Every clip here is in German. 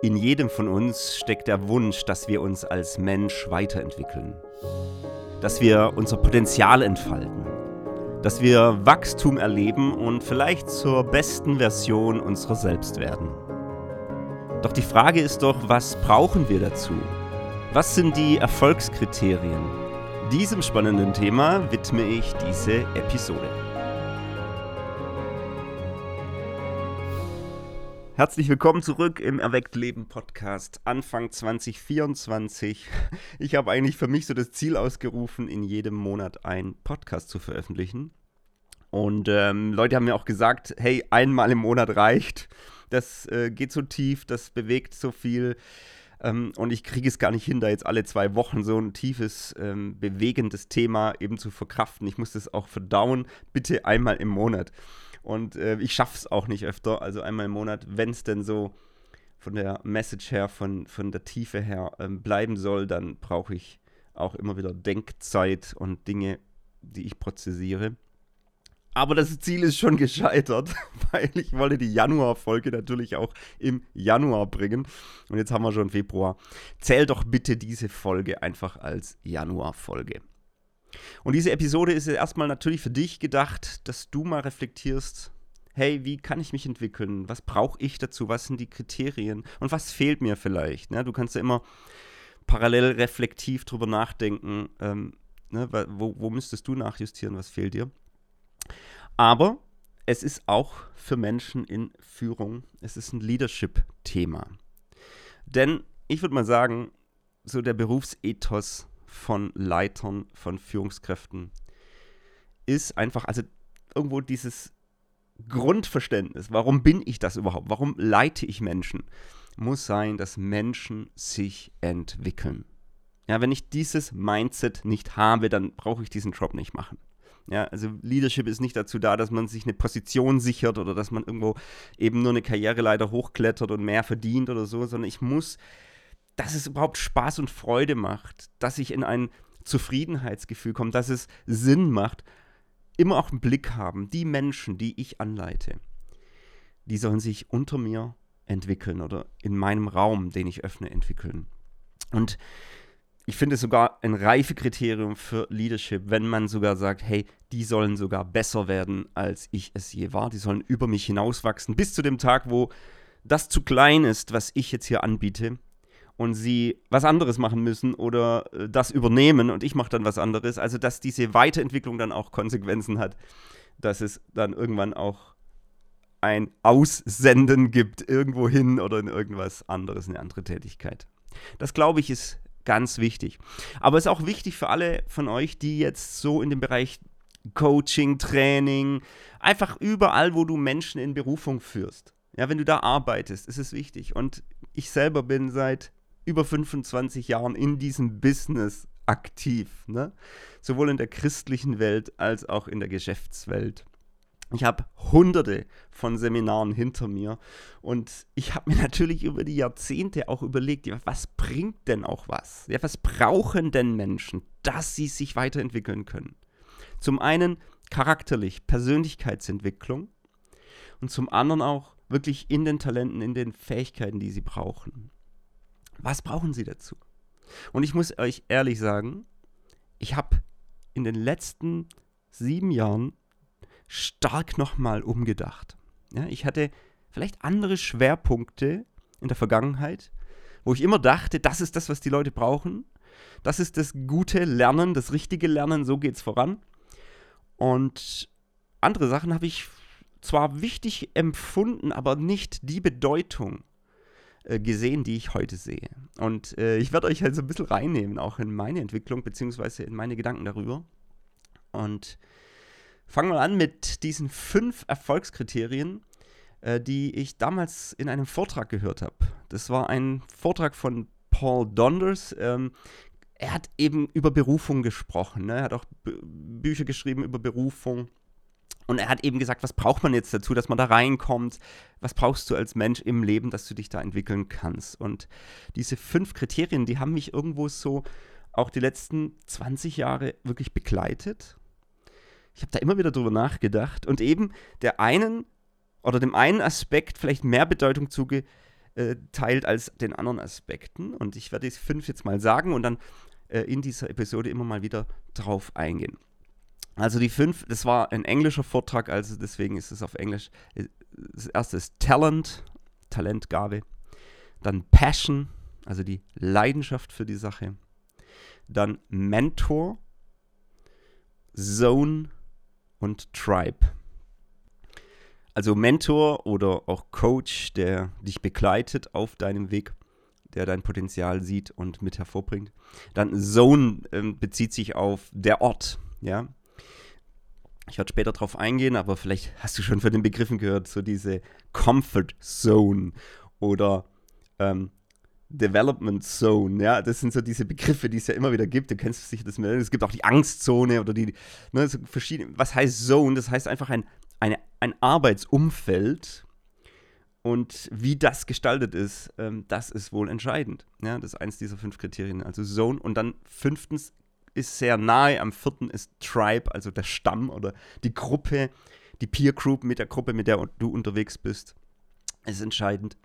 In jedem von uns steckt der Wunsch, dass wir uns als Mensch weiterentwickeln, dass wir unser Potenzial entfalten, dass wir Wachstum erleben und vielleicht zur besten Version unserer selbst werden. Doch die Frage ist doch, was brauchen wir dazu? Was sind die Erfolgskriterien? Diesem spannenden Thema widme ich diese Episode. Herzlich willkommen zurück im Erweckt Leben Podcast Anfang 2024. Ich habe eigentlich für mich so das Ziel ausgerufen, in jedem Monat einen Podcast zu veröffentlichen. Und ähm, Leute haben mir auch gesagt, hey, einmal im Monat reicht. Das äh, geht so tief, das bewegt so viel. Ähm, und ich kriege es gar nicht hin, da jetzt alle zwei Wochen so ein tiefes, ähm, bewegendes Thema eben zu verkraften. Ich muss das auch verdauen. Bitte einmal im Monat. Und äh, ich schaffe es auch nicht öfter, also einmal im Monat, wenn es denn so von der Message her, von, von der Tiefe her ähm, bleiben soll, dann brauche ich auch immer wieder Denkzeit und Dinge, die ich prozessiere. Aber das Ziel ist schon gescheitert, weil ich wollte die Januar-Folge natürlich auch im Januar bringen. Und jetzt haben wir schon Februar. Zähl doch bitte diese Folge einfach als Januar-Folge. Und diese Episode ist erstmal natürlich für dich gedacht, dass du mal reflektierst, hey, wie kann ich mich entwickeln? Was brauche ich dazu? Was sind die Kriterien? Und was fehlt mir vielleicht? Ne? Du kannst ja immer parallel reflektiv drüber nachdenken, ähm, ne? wo, wo müsstest du nachjustieren, was fehlt dir? Aber es ist auch für Menschen in Führung, es ist ein Leadership-Thema. Denn ich würde mal sagen, so der Berufsethos von Leitern, von Führungskräften ist einfach, also irgendwo dieses Grundverständnis, warum bin ich das überhaupt? Warum leite ich Menschen? Muss sein, dass Menschen sich entwickeln. Ja, wenn ich dieses Mindset nicht habe, dann brauche ich diesen Job nicht machen. Ja, also Leadership ist nicht dazu da, dass man sich eine Position sichert oder dass man irgendwo eben nur eine Karriereleiter hochklettert und mehr verdient oder so, sondern ich muss dass es überhaupt Spaß und Freude macht, dass ich in ein Zufriedenheitsgefühl komme, dass es Sinn macht, immer auch einen Blick haben, die Menschen, die ich anleite, die sollen sich unter mir entwickeln oder in meinem Raum, den ich öffne, entwickeln. Und ich finde es sogar ein Reifekriterium für Leadership, wenn man sogar sagt, hey, die sollen sogar besser werden, als ich es je war. Die sollen über mich hinauswachsen, bis zu dem Tag, wo das zu klein ist, was ich jetzt hier anbiete und sie was anderes machen müssen oder äh, das übernehmen und ich mache dann was anderes. Also dass diese Weiterentwicklung dann auch Konsequenzen hat, dass es dann irgendwann auch ein Aussenden gibt irgendwo hin oder in irgendwas anderes, eine andere Tätigkeit. Das glaube ich ist ganz wichtig. Aber es ist auch wichtig für alle von euch, die jetzt so in dem Bereich Coaching, Training, einfach überall, wo du Menschen in Berufung führst. Ja, wenn du da arbeitest, ist es wichtig. Und ich selber bin seit über 25 Jahren in diesem Business aktiv. Ne? Sowohl in der christlichen Welt als auch in der Geschäftswelt. Ich habe hunderte von Seminaren hinter mir und ich habe mir natürlich über die Jahrzehnte auch überlegt, was bringt denn auch was? Ja, was brauchen denn Menschen, dass sie sich weiterentwickeln können? Zum einen charakterlich, Persönlichkeitsentwicklung und zum anderen auch wirklich in den Talenten, in den Fähigkeiten, die sie brauchen. Was brauchen Sie dazu? Und ich muss euch ehrlich sagen, ich habe in den letzten sieben Jahren stark nochmal umgedacht. Ja, ich hatte vielleicht andere Schwerpunkte in der Vergangenheit, wo ich immer dachte, das ist das, was die Leute brauchen. Das ist das gute Lernen, das richtige Lernen, so geht es voran. Und andere Sachen habe ich zwar wichtig empfunden, aber nicht die Bedeutung äh, gesehen, die ich heute sehe. Und äh, ich werde euch halt so ein bisschen reinnehmen, auch in meine Entwicklung, beziehungsweise in meine Gedanken darüber. Und fangen wir an mit diesen fünf Erfolgskriterien, äh, die ich damals in einem Vortrag gehört habe. Das war ein Vortrag von Paul Donders. Ähm, er hat eben über Berufung gesprochen. Ne? Er hat auch B Bücher geschrieben über Berufung. Und er hat eben gesagt, was braucht man jetzt dazu, dass man da reinkommt? Was brauchst du als Mensch im Leben, dass du dich da entwickeln kannst? Und diese fünf Kriterien, die haben mich irgendwo so auch die letzten 20 Jahre wirklich begleitet. Ich habe da immer wieder drüber nachgedacht und eben der einen oder dem einen Aspekt vielleicht mehr Bedeutung zuge, äh, teilt als den anderen Aspekten. Und ich werde die fünf jetzt mal sagen und dann äh, in dieser Episode immer mal wieder drauf eingehen. Also die fünf, das war ein englischer Vortrag, also deswegen ist es auf Englisch. Das erste ist Talent, Talentgabe. Dann Passion, also die Leidenschaft für die Sache. Dann Mentor, Zone und Tribe. Also Mentor oder auch Coach, der dich begleitet auf deinem Weg, der dein Potenzial sieht und mit hervorbringt. Dann Zone ähm, bezieht sich auf der Ort, ja. Ich werde später darauf eingehen, aber vielleicht hast du schon von den Begriffen gehört, so diese Comfort Zone oder ähm, Development Zone, ja, das sind so diese Begriffe, die es ja immer wieder gibt. Du kennst sicher das mehr. Es gibt auch die Angstzone oder die, ne, so verschiedene. Was heißt Zone? Das heißt einfach ein, eine, ein Arbeitsumfeld und wie das gestaltet ist, ähm, das ist wohl entscheidend. Ja, das ist eins dieser fünf Kriterien. Also Zone und dann fünftens ist sehr nahe, am vierten ist Tribe, also der Stamm oder die Gruppe, die Peer Group mit der Gruppe, mit der du unterwegs bist, ist entscheidend.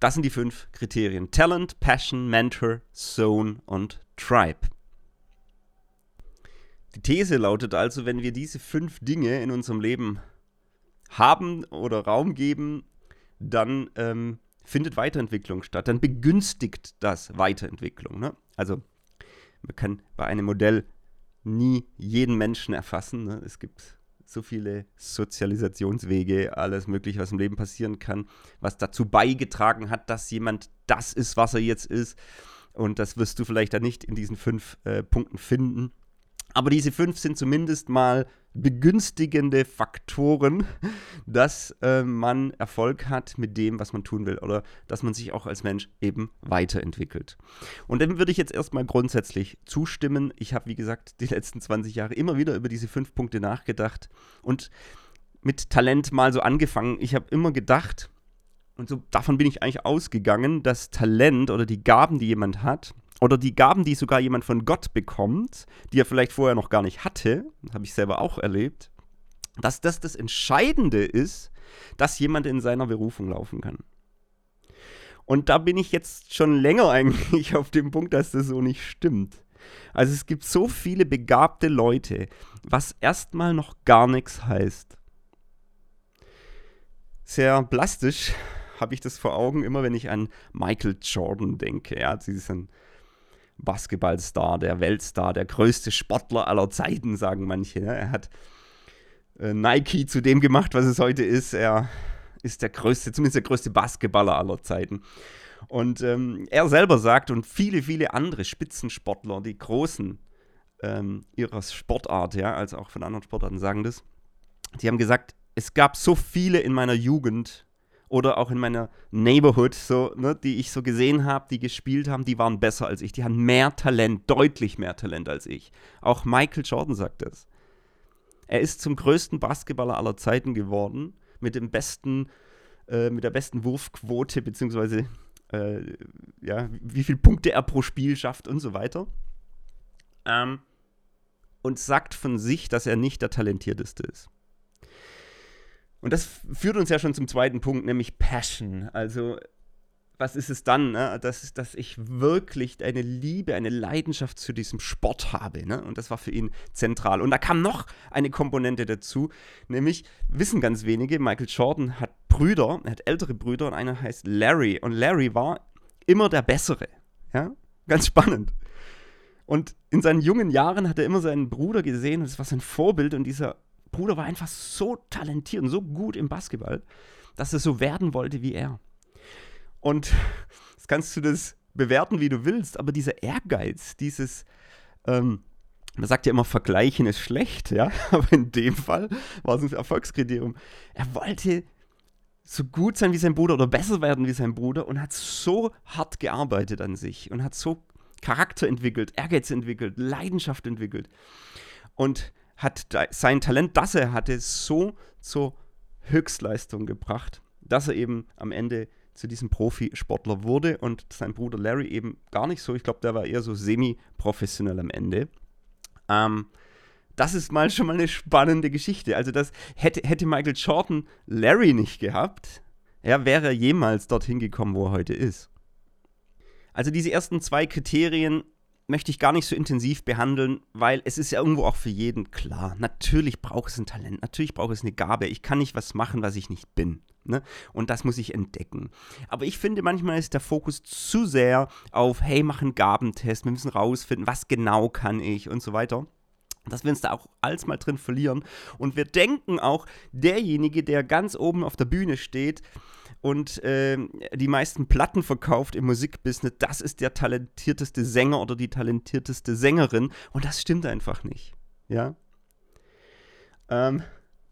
Das sind die fünf Kriterien. Talent, Passion, Mentor, Zone und Tribe. Die These lautet also, wenn wir diese fünf Dinge in unserem Leben haben oder Raum geben, dann ähm, findet Weiterentwicklung statt. Dann begünstigt das Weiterentwicklung. Ne? Also man kann bei einem Modell nie jeden Menschen erfassen. Ne? Es gibt so viele Sozialisationswege, alles Mögliche, was im Leben passieren kann, was dazu beigetragen hat, dass jemand das ist, was er jetzt ist. Und das wirst du vielleicht dann nicht in diesen fünf äh, Punkten finden. Aber diese fünf sind zumindest mal begünstigende Faktoren, dass äh, man Erfolg hat mit dem, was man tun will oder dass man sich auch als Mensch eben weiterentwickelt. Und dem würde ich jetzt erstmal grundsätzlich zustimmen. Ich habe, wie gesagt, die letzten 20 Jahre immer wieder über diese fünf Punkte nachgedacht und mit Talent mal so angefangen. Ich habe immer gedacht, und so davon bin ich eigentlich ausgegangen, dass Talent oder die Gaben, die jemand hat, oder die Gaben, die sogar jemand von Gott bekommt, die er vielleicht vorher noch gar nicht hatte, habe ich selber auch erlebt, dass das das Entscheidende ist, dass jemand in seiner Berufung laufen kann. Und da bin ich jetzt schon länger eigentlich auf dem Punkt, dass das so nicht stimmt. Also es gibt so viele begabte Leute, was erstmal noch gar nichts heißt. Sehr plastisch habe ich das vor Augen, immer wenn ich an Michael Jordan denke. Sie ist ein Basketballstar, der Weltstar, der größte Sportler aller Zeiten, sagen manche. Ne? Er hat äh, Nike zu dem gemacht, was es heute ist. Er ist der größte, zumindest der größte Basketballer aller Zeiten. Und ähm, er selber sagt, und viele, viele andere Spitzensportler, die Großen ähm, ihrer Sportart, ja, also auch von anderen Sportarten sagen das, die haben gesagt, es gab so viele in meiner Jugend, oder auch in meiner Neighborhood, so, ne, die ich so gesehen habe, die gespielt haben, die waren besser als ich. Die hatten mehr Talent, deutlich mehr Talent als ich. Auch Michael Jordan sagt das. Er ist zum größten Basketballer aller Zeiten geworden, mit dem besten, äh, mit der besten Wurfquote, beziehungsweise äh, ja, wie viele Punkte er pro Spiel schafft und so weiter. Ähm, und sagt von sich, dass er nicht der talentierteste ist. Und das führt uns ja schon zum zweiten Punkt, nämlich Passion. Also, was ist es dann? Ne? Das dass ich wirklich eine Liebe, eine Leidenschaft zu diesem Sport habe. Ne? Und das war für ihn zentral. Und da kam noch eine Komponente dazu, nämlich wissen ganz wenige, Michael Jordan hat Brüder, er hat ältere Brüder und einer heißt Larry. Und Larry war immer der Bessere. Ja? Ganz spannend. Und in seinen jungen Jahren hat er immer seinen Bruder gesehen und es war sein Vorbild und dieser Bruder war einfach so talentiert und so gut im Basketball, dass er so werden wollte wie er. Und jetzt kannst du das bewerten, wie du willst, aber dieser Ehrgeiz, dieses, ähm, man sagt ja immer, Vergleichen ist schlecht, ja, aber in dem Fall war es ein Erfolgskriterium. Er wollte so gut sein wie sein Bruder oder besser werden wie sein Bruder und hat so hart gearbeitet an sich und hat so Charakter entwickelt, Ehrgeiz entwickelt, Leidenschaft entwickelt. Und hat sein Talent, das er hatte, so zur Höchstleistung gebracht, dass er eben am Ende zu diesem Profisportler wurde und sein Bruder Larry eben gar nicht so. Ich glaube, der war eher so semi-professionell am Ende. Ähm, das ist mal schon mal eine spannende Geschichte. Also das hätte, hätte Michael Jordan Larry nicht gehabt, ja, wäre er jemals dorthin gekommen, wo er heute ist. Also diese ersten zwei Kriterien möchte ich gar nicht so intensiv behandeln, weil es ist ja irgendwo auch für jeden klar. Natürlich braucht es ein Talent, natürlich braucht es eine Gabe. Ich kann nicht was machen, was ich nicht bin. Ne? Und das muss ich entdecken. Aber ich finde, manchmal ist der Fokus zu sehr auf, hey, mach einen Gabentest, wir müssen rausfinden, was genau kann ich und so weiter dass wir uns da auch alles mal drin verlieren. Und wir denken auch, derjenige, der ganz oben auf der Bühne steht, und äh, die meisten Platten verkauft im Musikbusiness, das ist der talentierteste Sänger oder die talentierteste Sängerin. Und das stimmt einfach nicht. Ja. Ähm,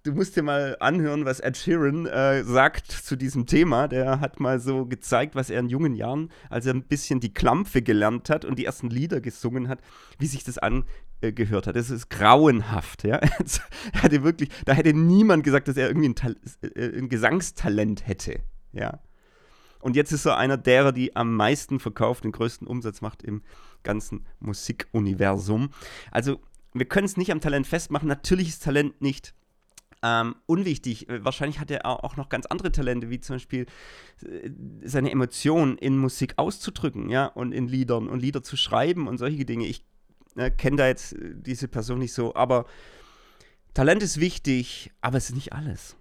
du musst dir mal anhören, was Ed Sheeran äh, sagt zu diesem Thema. Der hat mal so gezeigt, was er in jungen Jahren, als er ein bisschen die Klampfe gelernt hat und die ersten Lieder gesungen hat, wie sich das angehört hat. Das ist grauenhaft. Ja? er hatte wirklich, da hätte niemand gesagt, dass er irgendwie ein, äh, ein Gesangstalent hätte. Ja. Und jetzt ist er einer derer, die am meisten verkauft, den größten Umsatz macht im ganzen Musikuniversum. Also, wir können es nicht am Talent festmachen. Natürlich ist Talent nicht ähm, unwichtig. Äh, wahrscheinlich hat er auch noch ganz andere Talente, wie zum Beispiel äh, seine Emotionen in Musik auszudrücken, ja, und in Liedern und Lieder zu schreiben und solche Dinge. Ich äh, kenne da jetzt äh, diese Person nicht so, aber Talent ist wichtig, aber es ist nicht alles.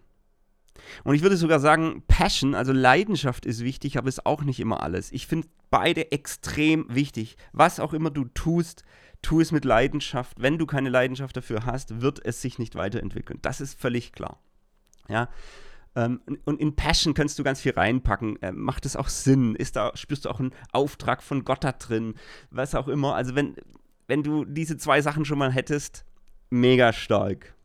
Und ich würde sogar sagen, Passion, also Leidenschaft ist wichtig, aber ist auch nicht immer alles. Ich finde beide extrem wichtig. Was auch immer du tust, tu es mit Leidenschaft. Wenn du keine Leidenschaft dafür hast, wird es sich nicht weiterentwickeln. Das ist völlig klar. Ja. Ähm, und in Passion kannst du ganz viel reinpacken. Ähm, macht es auch Sinn? Ist da, spürst du auch einen Auftrag von Gott da drin? Was auch immer. Also wenn, wenn du diese zwei Sachen schon mal hättest, mega stark.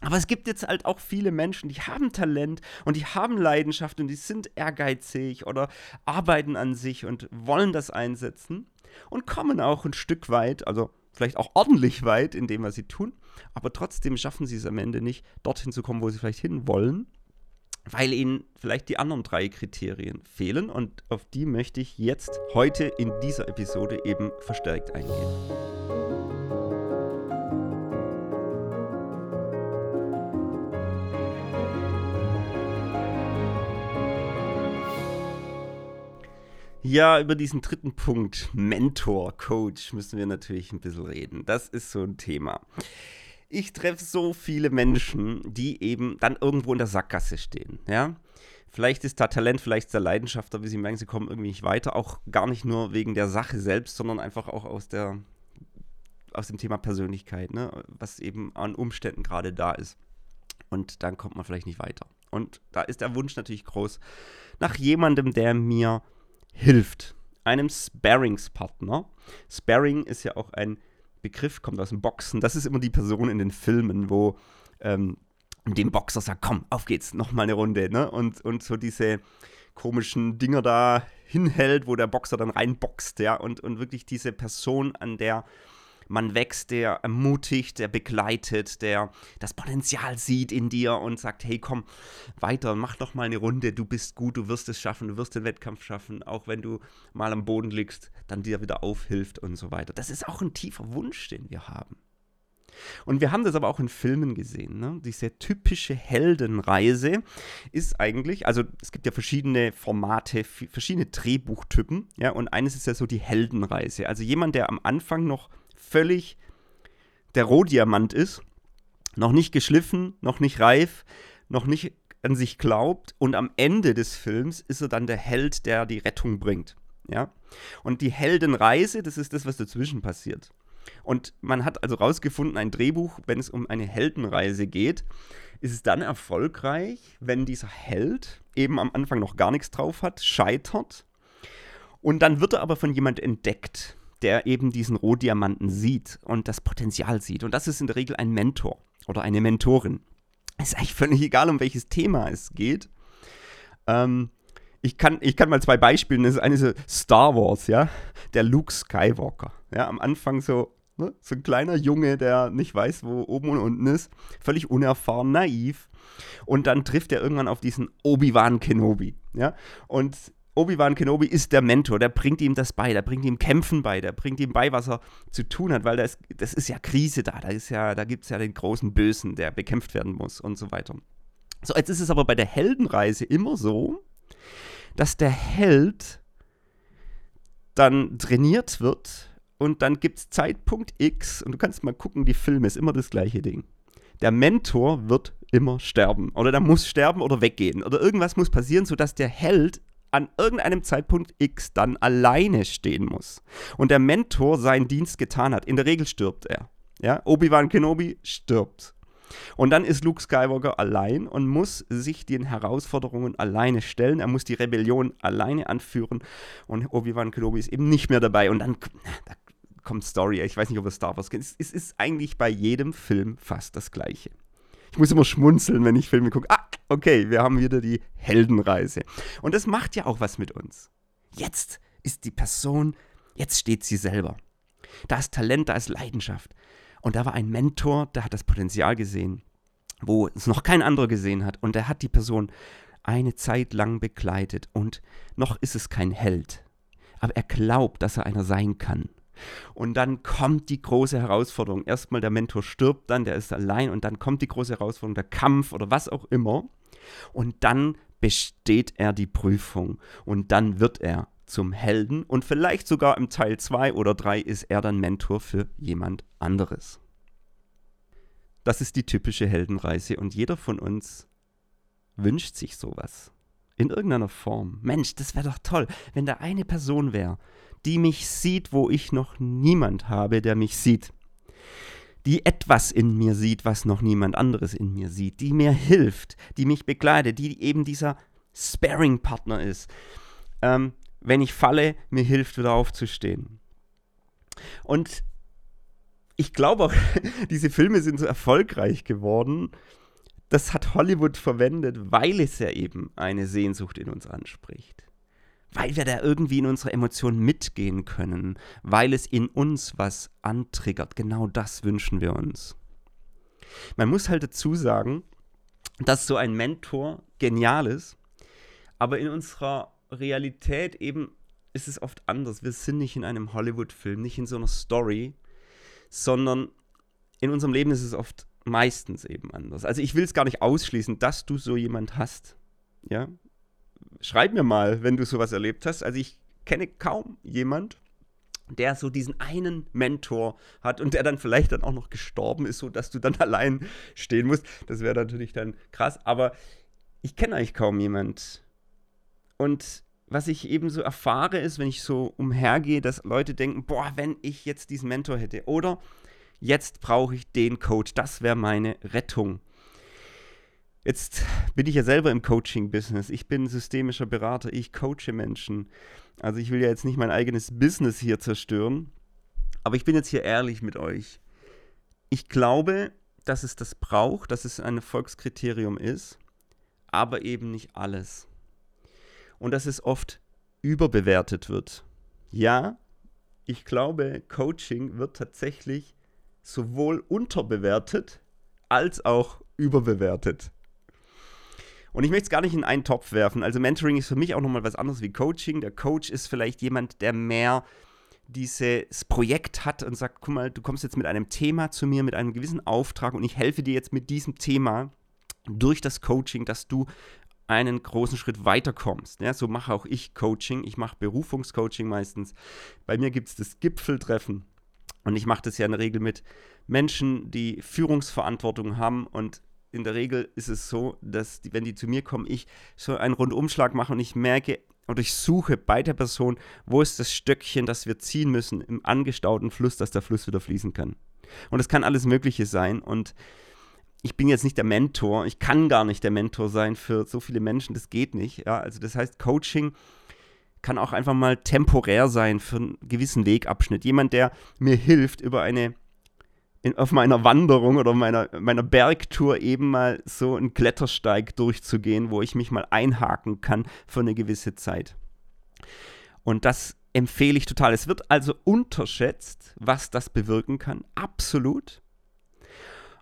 Aber es gibt jetzt halt auch viele Menschen, die haben Talent und die haben Leidenschaft und die sind ehrgeizig oder arbeiten an sich und wollen das einsetzen und kommen auch ein Stück weit, also vielleicht auch ordentlich weit in dem, was sie tun, aber trotzdem schaffen sie es am Ende nicht, dorthin zu kommen, wo sie vielleicht hin wollen, weil ihnen vielleicht die anderen drei Kriterien fehlen und auf die möchte ich jetzt heute in dieser Episode eben verstärkt eingehen. Ja, über diesen dritten Punkt, Mentor, Coach, müssen wir natürlich ein bisschen reden. Das ist so ein Thema. Ich treffe so viele Menschen, die eben dann irgendwo in der Sackgasse stehen, ja. Vielleicht ist da Talent, vielleicht ist da Leidenschaft, aber sie merken, sie kommen irgendwie nicht weiter. Auch gar nicht nur wegen der Sache selbst, sondern einfach auch aus der aus dem Thema Persönlichkeit, ne? was eben an Umständen gerade da ist. Und dann kommt man vielleicht nicht weiter. Und da ist der Wunsch natürlich groß nach jemandem, der mir hilft. Einem Sparringspartner. Sparring ist ja auch ein Begriff, kommt aus dem Boxen. Das ist immer die Person in den Filmen, wo ähm, dem Boxer sagt, komm, auf geht's, nochmal eine Runde. Ne? Und, und so diese komischen Dinger da hinhält, wo der Boxer dann reinboxt, ja, und, und wirklich diese Person, an der man wächst, der ermutigt, der begleitet, der das Potenzial sieht in dir und sagt, hey, komm, weiter, mach noch mal eine Runde, du bist gut, du wirst es schaffen, du wirst den Wettkampf schaffen, auch wenn du mal am Boden liegst, dann dir wieder aufhilft und so weiter. Das ist auch ein tiefer Wunsch, den wir haben. Und wir haben das aber auch in Filmen gesehen. Ne? Diese typische Heldenreise ist eigentlich, also es gibt ja verschiedene Formate, verschiedene Drehbuchtypen, ja, und eines ist ja so die Heldenreise. Also jemand, der am Anfang noch völlig der Rohdiamant ist, noch nicht geschliffen, noch nicht reif, noch nicht an sich glaubt und am Ende des Films ist er dann der Held, der die Rettung bringt. Ja? Und die Heldenreise, das ist das, was dazwischen passiert. Und man hat also rausgefunden, ein Drehbuch, wenn es um eine Heldenreise geht, ist es dann erfolgreich, wenn dieser Held eben am Anfang noch gar nichts drauf hat, scheitert und dann wird er aber von jemand entdeckt der eben diesen Rohdiamanten sieht und das Potenzial sieht. Und das ist in der Regel ein Mentor oder eine Mentorin. Ist eigentlich völlig egal, um welches Thema es geht. Ähm, ich, kann, ich kann mal zwei Beispiele, das ist eine so Star Wars, ja, der Luke Skywalker. Ja, am Anfang so, ne, so ein kleiner Junge, der nicht weiß, wo oben und unten ist, völlig unerfahren, naiv. Und dann trifft er irgendwann auf diesen Obi-Wan Kenobi, ja, und Obi-Wan Kenobi ist der Mentor, der bringt ihm das bei, der bringt ihm Kämpfen bei, der bringt ihm bei, was er zu tun hat, weil das, das ist ja Krise da, da, ja, da gibt es ja den großen Bösen, der bekämpft werden muss und so weiter. So, jetzt ist es aber bei der Heldenreise immer so, dass der Held dann trainiert wird und dann gibt es Zeitpunkt X und du kannst mal gucken, die Filme ist immer das gleiche Ding. Der Mentor wird immer sterben oder der muss sterben oder weggehen oder irgendwas muss passieren, sodass der Held an irgendeinem Zeitpunkt X dann alleine stehen muss und der Mentor seinen Dienst getan hat. In der Regel stirbt er. Ja, Obi-Wan Kenobi stirbt. Und dann ist Luke Skywalker allein und muss sich den Herausforderungen alleine stellen. Er muss die Rebellion alleine anführen. Und Obi-Wan Kenobi ist eben nicht mehr dabei. Und dann da kommt Story. Ich weiß nicht, ob ihr Star Wars kennt. Es ist eigentlich bei jedem Film fast das Gleiche. Ich muss immer schmunzeln, wenn ich Filme gucke. Okay, wir haben wieder die Heldenreise. Und das macht ja auch was mit uns. Jetzt ist die Person, jetzt steht sie selber. Da ist Talent, da ist Leidenschaft. Und da war ein Mentor, der hat das Potenzial gesehen, wo es noch kein anderer gesehen hat. Und der hat die Person eine Zeit lang begleitet. Und noch ist es kein Held. Aber er glaubt, dass er einer sein kann. Und dann kommt die große Herausforderung. Erstmal der Mentor stirbt dann, der ist allein. Und dann kommt die große Herausforderung, der Kampf oder was auch immer. Und dann besteht er die Prüfung. Und dann wird er zum Helden und vielleicht sogar im Teil 2 oder 3 ist er dann Mentor für jemand anderes. Das ist die typische Heldenreise und jeder von uns wünscht sich sowas. In irgendeiner Form. Mensch, das wäre doch toll, wenn da eine Person wäre, die mich sieht, wo ich noch niemand habe, der mich sieht. Die etwas in mir sieht, was noch niemand anderes in mir sieht. Die mir hilft, die mich begleitet, die eben dieser Sparing-Partner ist. Ähm, wenn ich falle, mir hilft, wieder aufzustehen. Und ich glaube auch, diese Filme sind so erfolgreich geworden. Das hat Hollywood verwendet, weil es ja eben eine Sehnsucht in uns anspricht. Weil wir da irgendwie in unsere Emotionen mitgehen können, weil es in uns was antriggert. Genau das wünschen wir uns. Man muss halt dazu sagen, dass so ein Mentor genial ist, aber in unserer Realität eben ist es oft anders. Wir sind nicht in einem Hollywood-Film, nicht in so einer Story, sondern in unserem Leben ist es oft meistens eben anders. Also ich will es gar nicht ausschließen, dass du so jemand hast. Ja? Schreib mir mal, wenn du sowas erlebt hast. Also ich kenne kaum jemand, der so diesen einen Mentor hat und der dann vielleicht dann auch noch gestorben ist, so dass du dann allein stehen musst. Das wäre natürlich dann krass. Aber ich kenne eigentlich kaum jemand, und was ich eben so erfahre, ist, wenn ich so umhergehe, dass Leute denken, boah, wenn ich jetzt diesen Mentor hätte oder jetzt brauche ich den Coach, das wäre meine Rettung. Jetzt bin ich ja selber im Coaching-Business. Ich bin systemischer Berater, ich coache Menschen. Also ich will ja jetzt nicht mein eigenes Business hier zerstören, aber ich bin jetzt hier ehrlich mit euch. Ich glaube, dass es das braucht, dass es ein Erfolgskriterium ist, aber eben nicht alles und dass es oft überbewertet wird. Ja, ich glaube, Coaching wird tatsächlich sowohl unterbewertet als auch überbewertet. Und ich möchte es gar nicht in einen Topf werfen. Also Mentoring ist für mich auch nochmal was anderes wie Coaching. Der Coach ist vielleicht jemand, der mehr dieses Projekt hat und sagt, guck mal, du kommst jetzt mit einem Thema zu mir, mit einem gewissen Auftrag und ich helfe dir jetzt mit diesem Thema durch das Coaching, dass du einen großen Schritt weiterkommst. Ja, so mache auch ich Coaching. Ich mache Berufungscoaching meistens. Bei mir gibt es das Gipfeltreffen. Und ich mache das ja in der Regel mit Menschen, die Führungsverantwortung haben. Und in der Regel ist es so, dass, die, wenn die zu mir kommen, ich so einen Rundumschlag mache und ich merke oder ich suche bei der Person, wo ist das Stöckchen, das wir ziehen müssen im angestauten Fluss, dass der Fluss wieder fließen kann. Und es kann alles Mögliche sein. Und ich bin jetzt nicht der Mentor, ich kann gar nicht der Mentor sein für so viele Menschen, das geht nicht. Ja? Also das heißt, Coaching kann auch einfach mal temporär sein für einen gewissen Wegabschnitt. Jemand, der mir hilft, über eine, in, auf meiner Wanderung oder meiner, meiner Bergtour eben mal so einen Klettersteig durchzugehen, wo ich mich mal einhaken kann für eine gewisse Zeit. Und das empfehle ich total. Es wird also unterschätzt, was das bewirken kann. Absolut.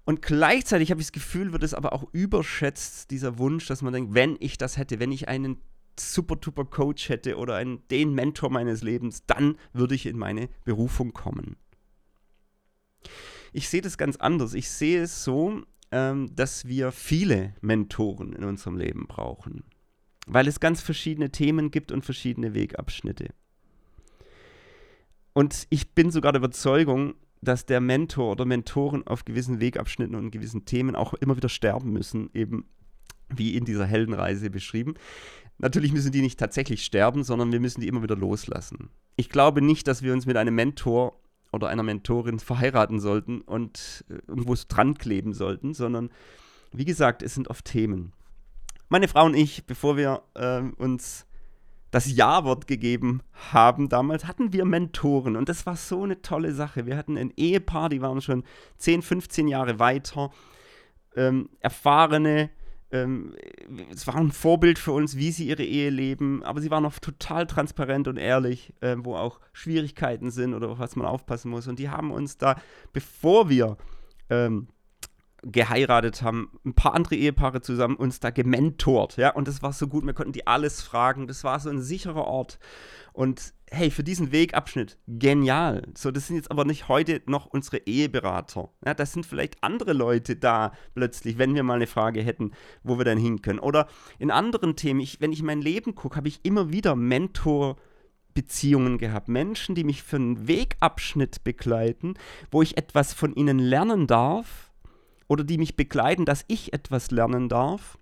Und gleichzeitig habe ich das Gefühl, wird es aber auch überschätzt, dieser Wunsch, dass man denkt, wenn ich das hätte, wenn ich einen super duper Coach hätte oder einen, den Mentor meines Lebens, dann würde ich in meine Berufung kommen. Ich sehe das ganz anders. Ich sehe es so, ähm, dass wir viele Mentoren in unserem Leben brauchen, weil es ganz verschiedene Themen gibt und verschiedene Wegabschnitte. Und ich bin sogar der Überzeugung, dass der Mentor oder Mentoren auf gewissen Wegabschnitten und gewissen Themen auch immer wieder sterben müssen, eben wie in dieser Heldenreise beschrieben. Natürlich müssen die nicht tatsächlich sterben, sondern wir müssen die immer wieder loslassen. Ich glaube nicht, dass wir uns mit einem Mentor oder einer Mentorin verheiraten sollten und äh, irgendwo dran kleben sollten, sondern wie gesagt, es sind oft Themen. Meine Frau und ich, bevor wir äh, uns das Ja-Wort gegeben haben damals, hatten wir Mentoren und das war so eine tolle Sache. Wir hatten ein Ehepaar, die waren schon 10, 15 Jahre weiter, ähm, erfahrene, ähm, es war ein Vorbild für uns, wie sie ihre Ehe leben, aber sie waren auch total transparent und ehrlich, äh, wo auch Schwierigkeiten sind oder was man aufpassen muss. Und die haben uns da, bevor wir ähm, geheiratet haben, ein paar andere Ehepaare zusammen uns da gementort, ja, und das war so gut, wir konnten die alles fragen, das war so ein sicherer Ort. Und hey, für diesen Wegabschnitt, genial. So, das sind jetzt aber nicht heute noch unsere Eheberater. Ja, das sind vielleicht andere Leute da plötzlich, wenn wir mal eine Frage hätten, wo wir dann hin können. Oder in anderen Themen, ich, wenn ich mein Leben gucke, habe ich immer wieder Mentor-Beziehungen gehabt. Menschen, die mich für einen Wegabschnitt begleiten, wo ich etwas von ihnen lernen darf oder die mich begleiten, dass ich etwas lernen darf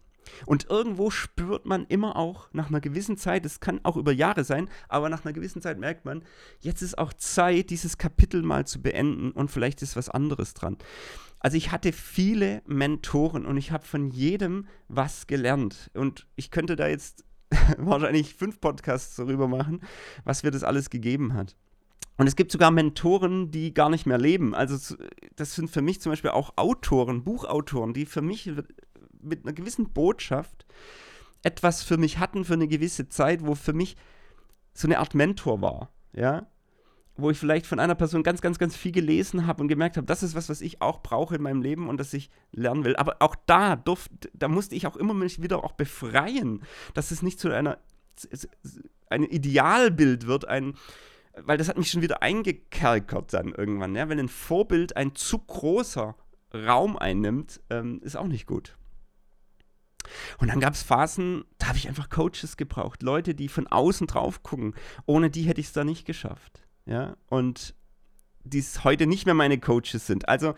und irgendwo spürt man immer auch nach einer gewissen Zeit, es kann auch über Jahre sein, aber nach einer gewissen Zeit merkt man, jetzt ist auch Zeit, dieses Kapitel mal zu beenden und vielleicht ist was anderes dran. Also ich hatte viele Mentoren und ich habe von jedem was gelernt. Und ich könnte da jetzt wahrscheinlich fünf Podcasts darüber machen, was mir das alles gegeben hat. Und es gibt sogar Mentoren, die gar nicht mehr leben. Also das sind für mich zum Beispiel auch Autoren, Buchautoren, die für mich mit einer gewissen Botschaft etwas für mich hatten für eine gewisse Zeit, wo für mich so eine Art Mentor war, ja, wo ich vielleicht von einer Person ganz, ganz, ganz viel gelesen habe und gemerkt habe, das ist was, was ich auch brauche in meinem Leben und das ich lernen will. Aber auch da durfte, da musste ich auch immer mich wieder auch befreien, dass es nicht zu einer ein Idealbild wird, ein, weil das hat mich schon wieder eingekerkert dann irgendwann. Ja? Wenn ein Vorbild ein zu großer Raum einnimmt, ähm, ist auch nicht gut. Und dann gab es Phasen, da habe ich einfach Coaches gebraucht, Leute, die von außen drauf gucken. Ohne die hätte ich es da nicht geschafft. Ja, und die heute nicht mehr meine Coaches sind. Also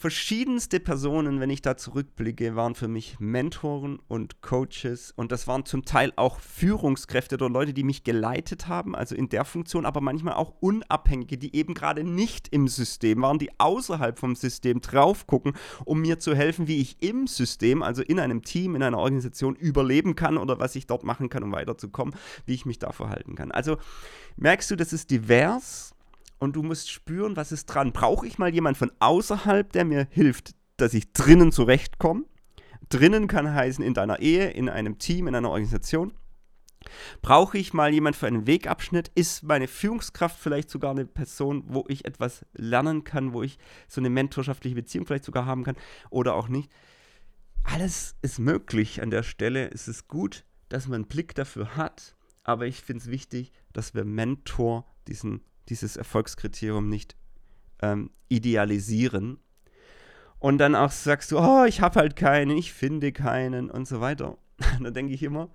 verschiedenste Personen, wenn ich da zurückblicke, waren für mich Mentoren und Coaches und das waren zum Teil auch Führungskräfte oder Leute, die mich geleitet haben, also in der Funktion, aber manchmal auch Unabhängige, die eben gerade nicht im System waren, die außerhalb vom System drauf gucken, um mir zu helfen, wie ich im System, also in einem Team, in einer Organisation überleben kann oder was ich dort machen kann, um weiterzukommen, wie ich mich da verhalten kann. Also merkst du, das ist divers und du musst spüren, was ist dran. Brauche ich mal jemanden von außerhalb, der mir hilft, dass ich drinnen zurechtkomme? Drinnen kann heißen in deiner Ehe, in einem Team, in einer Organisation. Brauche ich mal jemanden für einen Wegabschnitt? Ist meine Führungskraft vielleicht sogar eine Person, wo ich etwas lernen kann, wo ich so eine mentorschaftliche Beziehung vielleicht sogar haben kann oder auch nicht? Alles ist möglich an der Stelle. Es ist gut, dass man einen Blick dafür hat, aber ich finde es wichtig, dass wir Mentor diesen dieses Erfolgskriterium nicht ähm, idealisieren und dann auch sagst du, oh, ich habe halt keinen, ich finde keinen und so weiter. dann denke ich immer,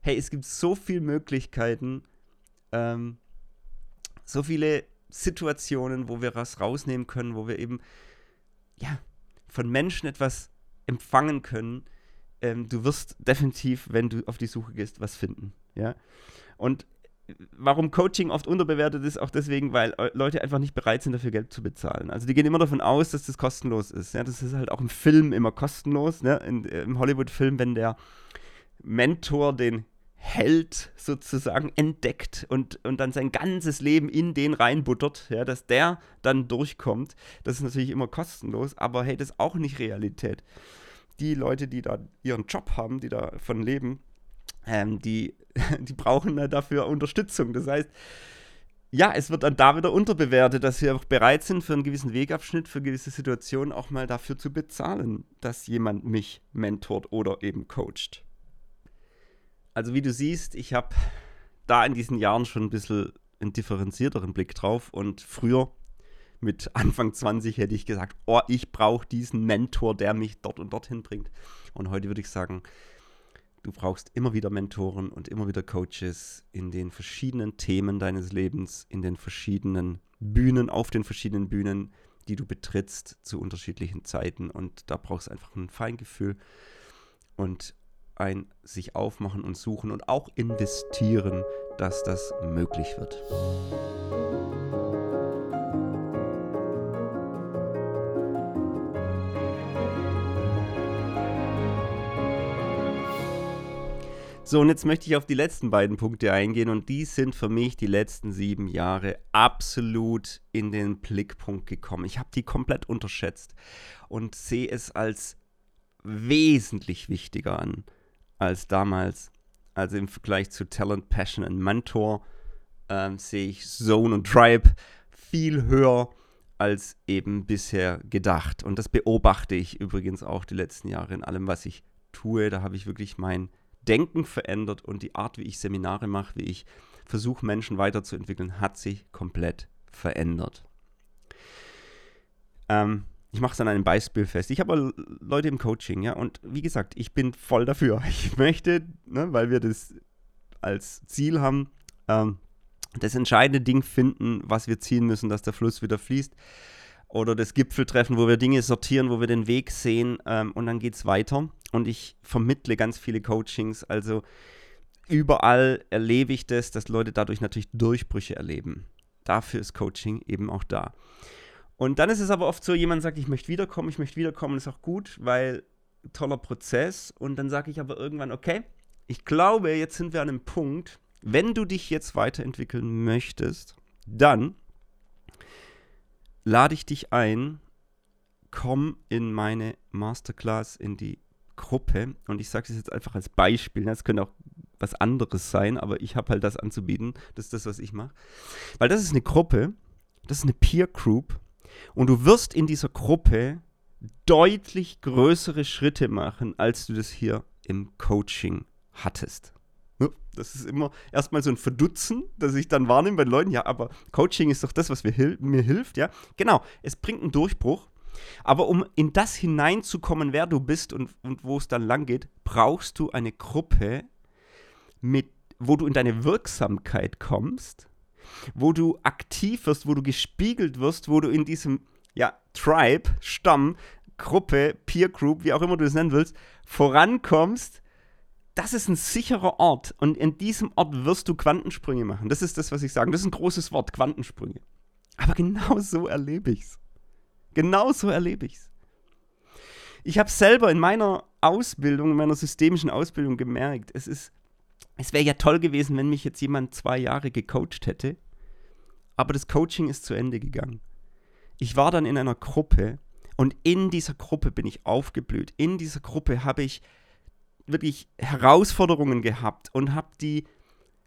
hey, es gibt so viele Möglichkeiten, ähm, so viele Situationen, wo wir was rausnehmen können, wo wir eben, ja, von Menschen etwas empfangen können. Ähm, du wirst definitiv, wenn du auf die Suche gehst, was finden. Ja. Und warum Coaching oft unterbewertet ist, auch deswegen, weil Leute einfach nicht bereit sind, dafür Geld zu bezahlen. Also die gehen immer davon aus, dass das kostenlos ist. Ja, das ist halt auch im Film immer kostenlos. Ne? In, Im Hollywood-Film, wenn der Mentor den Held sozusagen entdeckt und, und dann sein ganzes Leben in den reinbuttert, ja, dass der dann durchkommt, das ist natürlich immer kostenlos, aber hey, das ist auch nicht Realität. Die Leute, die da ihren Job haben, die davon leben, ähm, die, die brauchen dafür Unterstützung. Das heißt, ja, es wird dann da wieder unterbewertet, dass wir auch bereit sind, für einen gewissen Wegabschnitt, für gewisse Situationen auch mal dafür zu bezahlen, dass jemand mich mentort oder eben coacht. Also wie du siehst, ich habe da in diesen Jahren schon ein bisschen einen differenzierteren Blick drauf und früher mit Anfang 20 hätte ich gesagt, oh, ich brauche diesen Mentor, der mich dort und dorthin bringt. Und heute würde ich sagen, du brauchst immer wieder Mentoren und immer wieder Coaches in den verschiedenen Themen deines Lebens, in den verschiedenen Bühnen, auf den verschiedenen Bühnen, die du betrittst zu unterschiedlichen Zeiten. Und da brauchst du einfach ein Feingefühl und ein sich aufmachen und suchen und auch investieren, dass das möglich wird. So, und jetzt möchte ich auf die letzten beiden Punkte eingehen und die sind für mich die letzten sieben Jahre absolut in den Blickpunkt gekommen. Ich habe die komplett unterschätzt und sehe es als wesentlich wichtiger an als damals. Also im Vergleich zu Talent, Passion und Mentor ähm, sehe ich Zone und Tribe viel höher als eben bisher gedacht. Und das beobachte ich übrigens auch die letzten Jahre in allem, was ich tue. Da habe ich wirklich mein Denken verändert und die Art, wie ich Seminare mache, wie ich versuche, Menschen weiterzuentwickeln, hat sich komplett verändert. Ähm, ich mache es an einem Beispiel fest. Ich habe Leute im Coaching, ja, und wie gesagt, ich bin voll dafür. Ich möchte, ne, weil wir das als Ziel haben, ähm, das entscheidende Ding finden, was wir ziehen müssen, dass der Fluss wieder fließt. Oder das Gipfeltreffen, wo wir Dinge sortieren, wo wir den Weg sehen ähm, und dann geht es weiter und ich vermittle ganz viele Coachings. Also überall erlebe ich das, dass Leute dadurch natürlich Durchbrüche erleben. Dafür ist Coaching eben auch da. Und dann ist es aber oft so, jemand sagt, ich möchte wiederkommen, ich möchte wiederkommen, ist auch gut, weil toller Prozess. Und dann sage ich aber irgendwann, okay, ich glaube, jetzt sind wir an einem Punkt, wenn du dich jetzt weiterentwickeln möchtest, dann lade ich dich ein, komm in meine Masterclass, in die Gruppe und ich sage das jetzt einfach als Beispiel, das könnte auch was anderes sein, aber ich habe halt das anzubieten, das ist das, was ich mache. Weil das ist eine Gruppe, das ist eine Peer Group und du wirst in dieser Gruppe deutlich größere Schritte machen, als du das hier im Coaching hattest. Das ist immer erstmal so ein Verdutzen, dass ich dann wahrnehme bei den Leuten, ja, aber Coaching ist doch das, was mir, mir hilft, ja. Genau, es bringt einen Durchbruch, aber um in das hineinzukommen, wer du bist und, und wo es dann lang geht, brauchst du eine Gruppe, mit, wo du in deine Wirksamkeit kommst, wo du aktiv wirst, wo du gespiegelt wirst, wo du in diesem ja, Tribe, Stamm, Gruppe, Peer Group, wie auch immer du es nennen willst, vorankommst. Das ist ein sicherer Ort und in diesem Ort wirst du Quantensprünge machen. Das ist das, was ich sage. Das ist ein großes Wort, Quantensprünge. Aber genau so erlebe ich es. Genauso erlebe ich es. Ich habe selber in meiner Ausbildung, in meiner systemischen Ausbildung gemerkt, es es wäre ja toll gewesen, wenn mich jetzt jemand zwei Jahre gecoacht hätte, aber das Coaching ist zu Ende gegangen. Ich war dann in einer Gruppe und in dieser Gruppe bin ich aufgeblüht. In dieser Gruppe habe ich wirklich Herausforderungen gehabt und habe die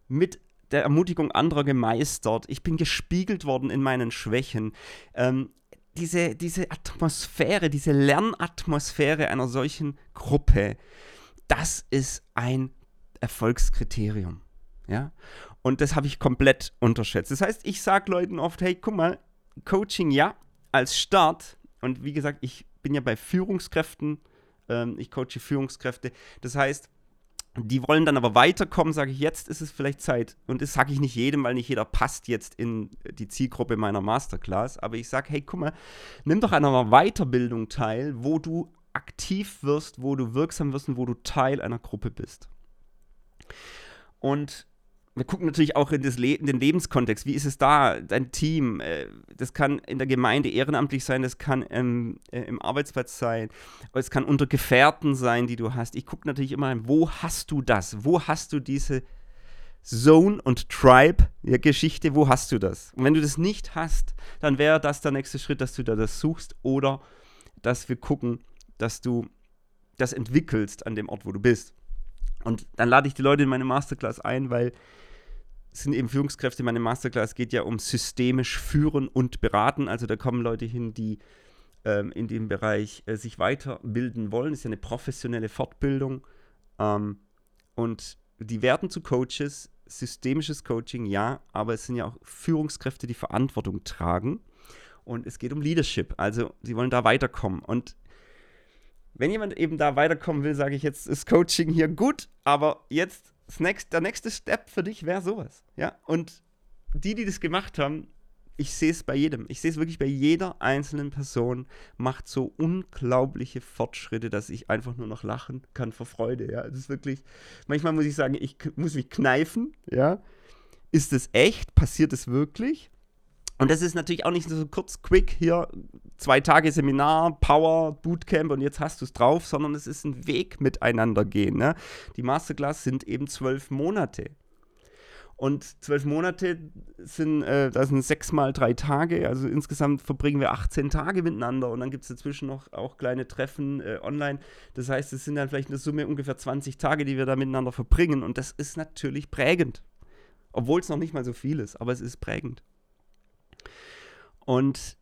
mit der Ermutigung anderer gemeistert. Ich bin gespiegelt worden in meinen Schwächen. Ähm, diese, diese Atmosphäre, diese Lernatmosphäre einer solchen Gruppe, das ist ein Erfolgskriterium. Ja? Und das habe ich komplett unterschätzt. Das heißt, ich sage Leuten oft, hey, guck mal, Coaching ja, als Start. Und wie gesagt, ich bin ja bei Führungskräften, ähm, ich coache Führungskräfte. Das heißt, die wollen dann aber weiterkommen, sage ich, jetzt ist es vielleicht Zeit. Und das sage ich nicht jedem, weil nicht jeder passt jetzt in die Zielgruppe meiner Masterclass. Aber ich sage, hey, guck mal, nimm doch an einer Weiterbildung teil, wo du aktiv wirst, wo du wirksam wirst und wo du Teil einer Gruppe bist. Und wir gucken natürlich auch in, Le in, den Lebenskontext. Wie ist es da, dein Team? Äh, das kann in der Gemeinde ehrenamtlich sein, das kann ähm, äh, im Arbeitsplatz sein, es kann unter Gefährten sein, die du hast. Ich gucke natürlich immer, wo hast du das? Wo hast du diese Zone- und Tribe-Geschichte? Wo hast du das? Und wenn du das nicht hast, dann wäre das der nächste Schritt, dass du da das suchst oder dass wir gucken, dass du das entwickelst an dem Ort, wo du bist. Und dann lade ich die Leute in meine Masterclass ein, weil es sind eben Führungskräfte. Meine Masterclass geht ja um systemisch führen und beraten. Also da kommen Leute hin, die ähm, in dem Bereich äh, sich weiterbilden wollen. Das ist ja eine professionelle Fortbildung. Ähm, und die werden zu Coaches. Systemisches Coaching, ja, aber es sind ja auch Führungskräfte, die Verantwortung tragen. Und es geht um Leadership. Also sie wollen da weiterkommen. Und wenn jemand eben da weiterkommen will, sage ich jetzt, ist Coaching hier gut, aber jetzt next, der nächste Step für dich wäre sowas. Ja, und die, die das gemacht haben, ich sehe es bei jedem. Ich sehe es wirklich bei jeder einzelnen Person, macht so unglaubliche Fortschritte, dass ich einfach nur noch lachen kann vor Freude. Ja, es ist wirklich, manchmal muss ich sagen, ich muss mich kneifen. Ja, ist es echt? Passiert es wirklich? Und das ist natürlich auch nicht so kurz, quick, hier zwei Tage Seminar, Power, Bootcamp und jetzt hast du es drauf, sondern es ist ein Weg miteinander gehen. Ne? Die Masterclass sind eben zwölf Monate. Und zwölf Monate sind, äh, das sind sechs mal drei Tage, also insgesamt verbringen wir 18 Tage miteinander und dann gibt es dazwischen noch auch kleine Treffen äh, online. Das heißt, es sind dann vielleicht eine Summe ungefähr 20 Tage, die wir da miteinander verbringen und das ist natürlich prägend. Obwohl es noch nicht mal so viel ist, aber es ist prägend. Und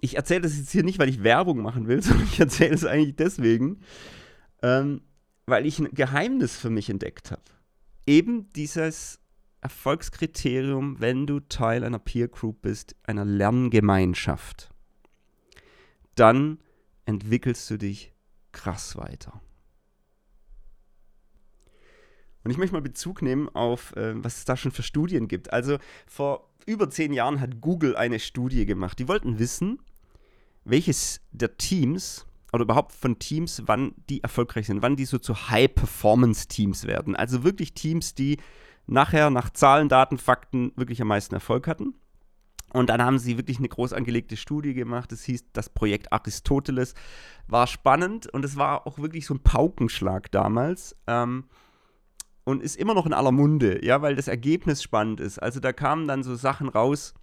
ich erzähle das jetzt hier nicht, weil ich Werbung machen will, sondern ich erzähle es eigentlich deswegen, ähm, weil ich ein Geheimnis für mich entdeckt habe. Eben dieses Erfolgskriterium, wenn du Teil einer Peer Group bist, einer Lerngemeinschaft, dann entwickelst du dich krass weiter. Und ich möchte mal Bezug nehmen auf, äh, was es da schon für Studien gibt. Also vor über zehn Jahren hat Google eine Studie gemacht. Die wollten wissen, welches der Teams oder überhaupt von Teams, wann die erfolgreich sind, wann die so zu High-Performance-Teams werden. Also wirklich Teams, die nachher nach Zahlen, Daten, Fakten wirklich am meisten Erfolg hatten. Und dann haben sie wirklich eine groß angelegte Studie gemacht. Das hieß das Projekt Aristoteles. War spannend und es war auch wirklich so ein Paukenschlag damals. Ähm, und ist immer noch in aller Munde, ja, weil das Ergebnis spannend ist. Also da kamen dann so Sachen raus.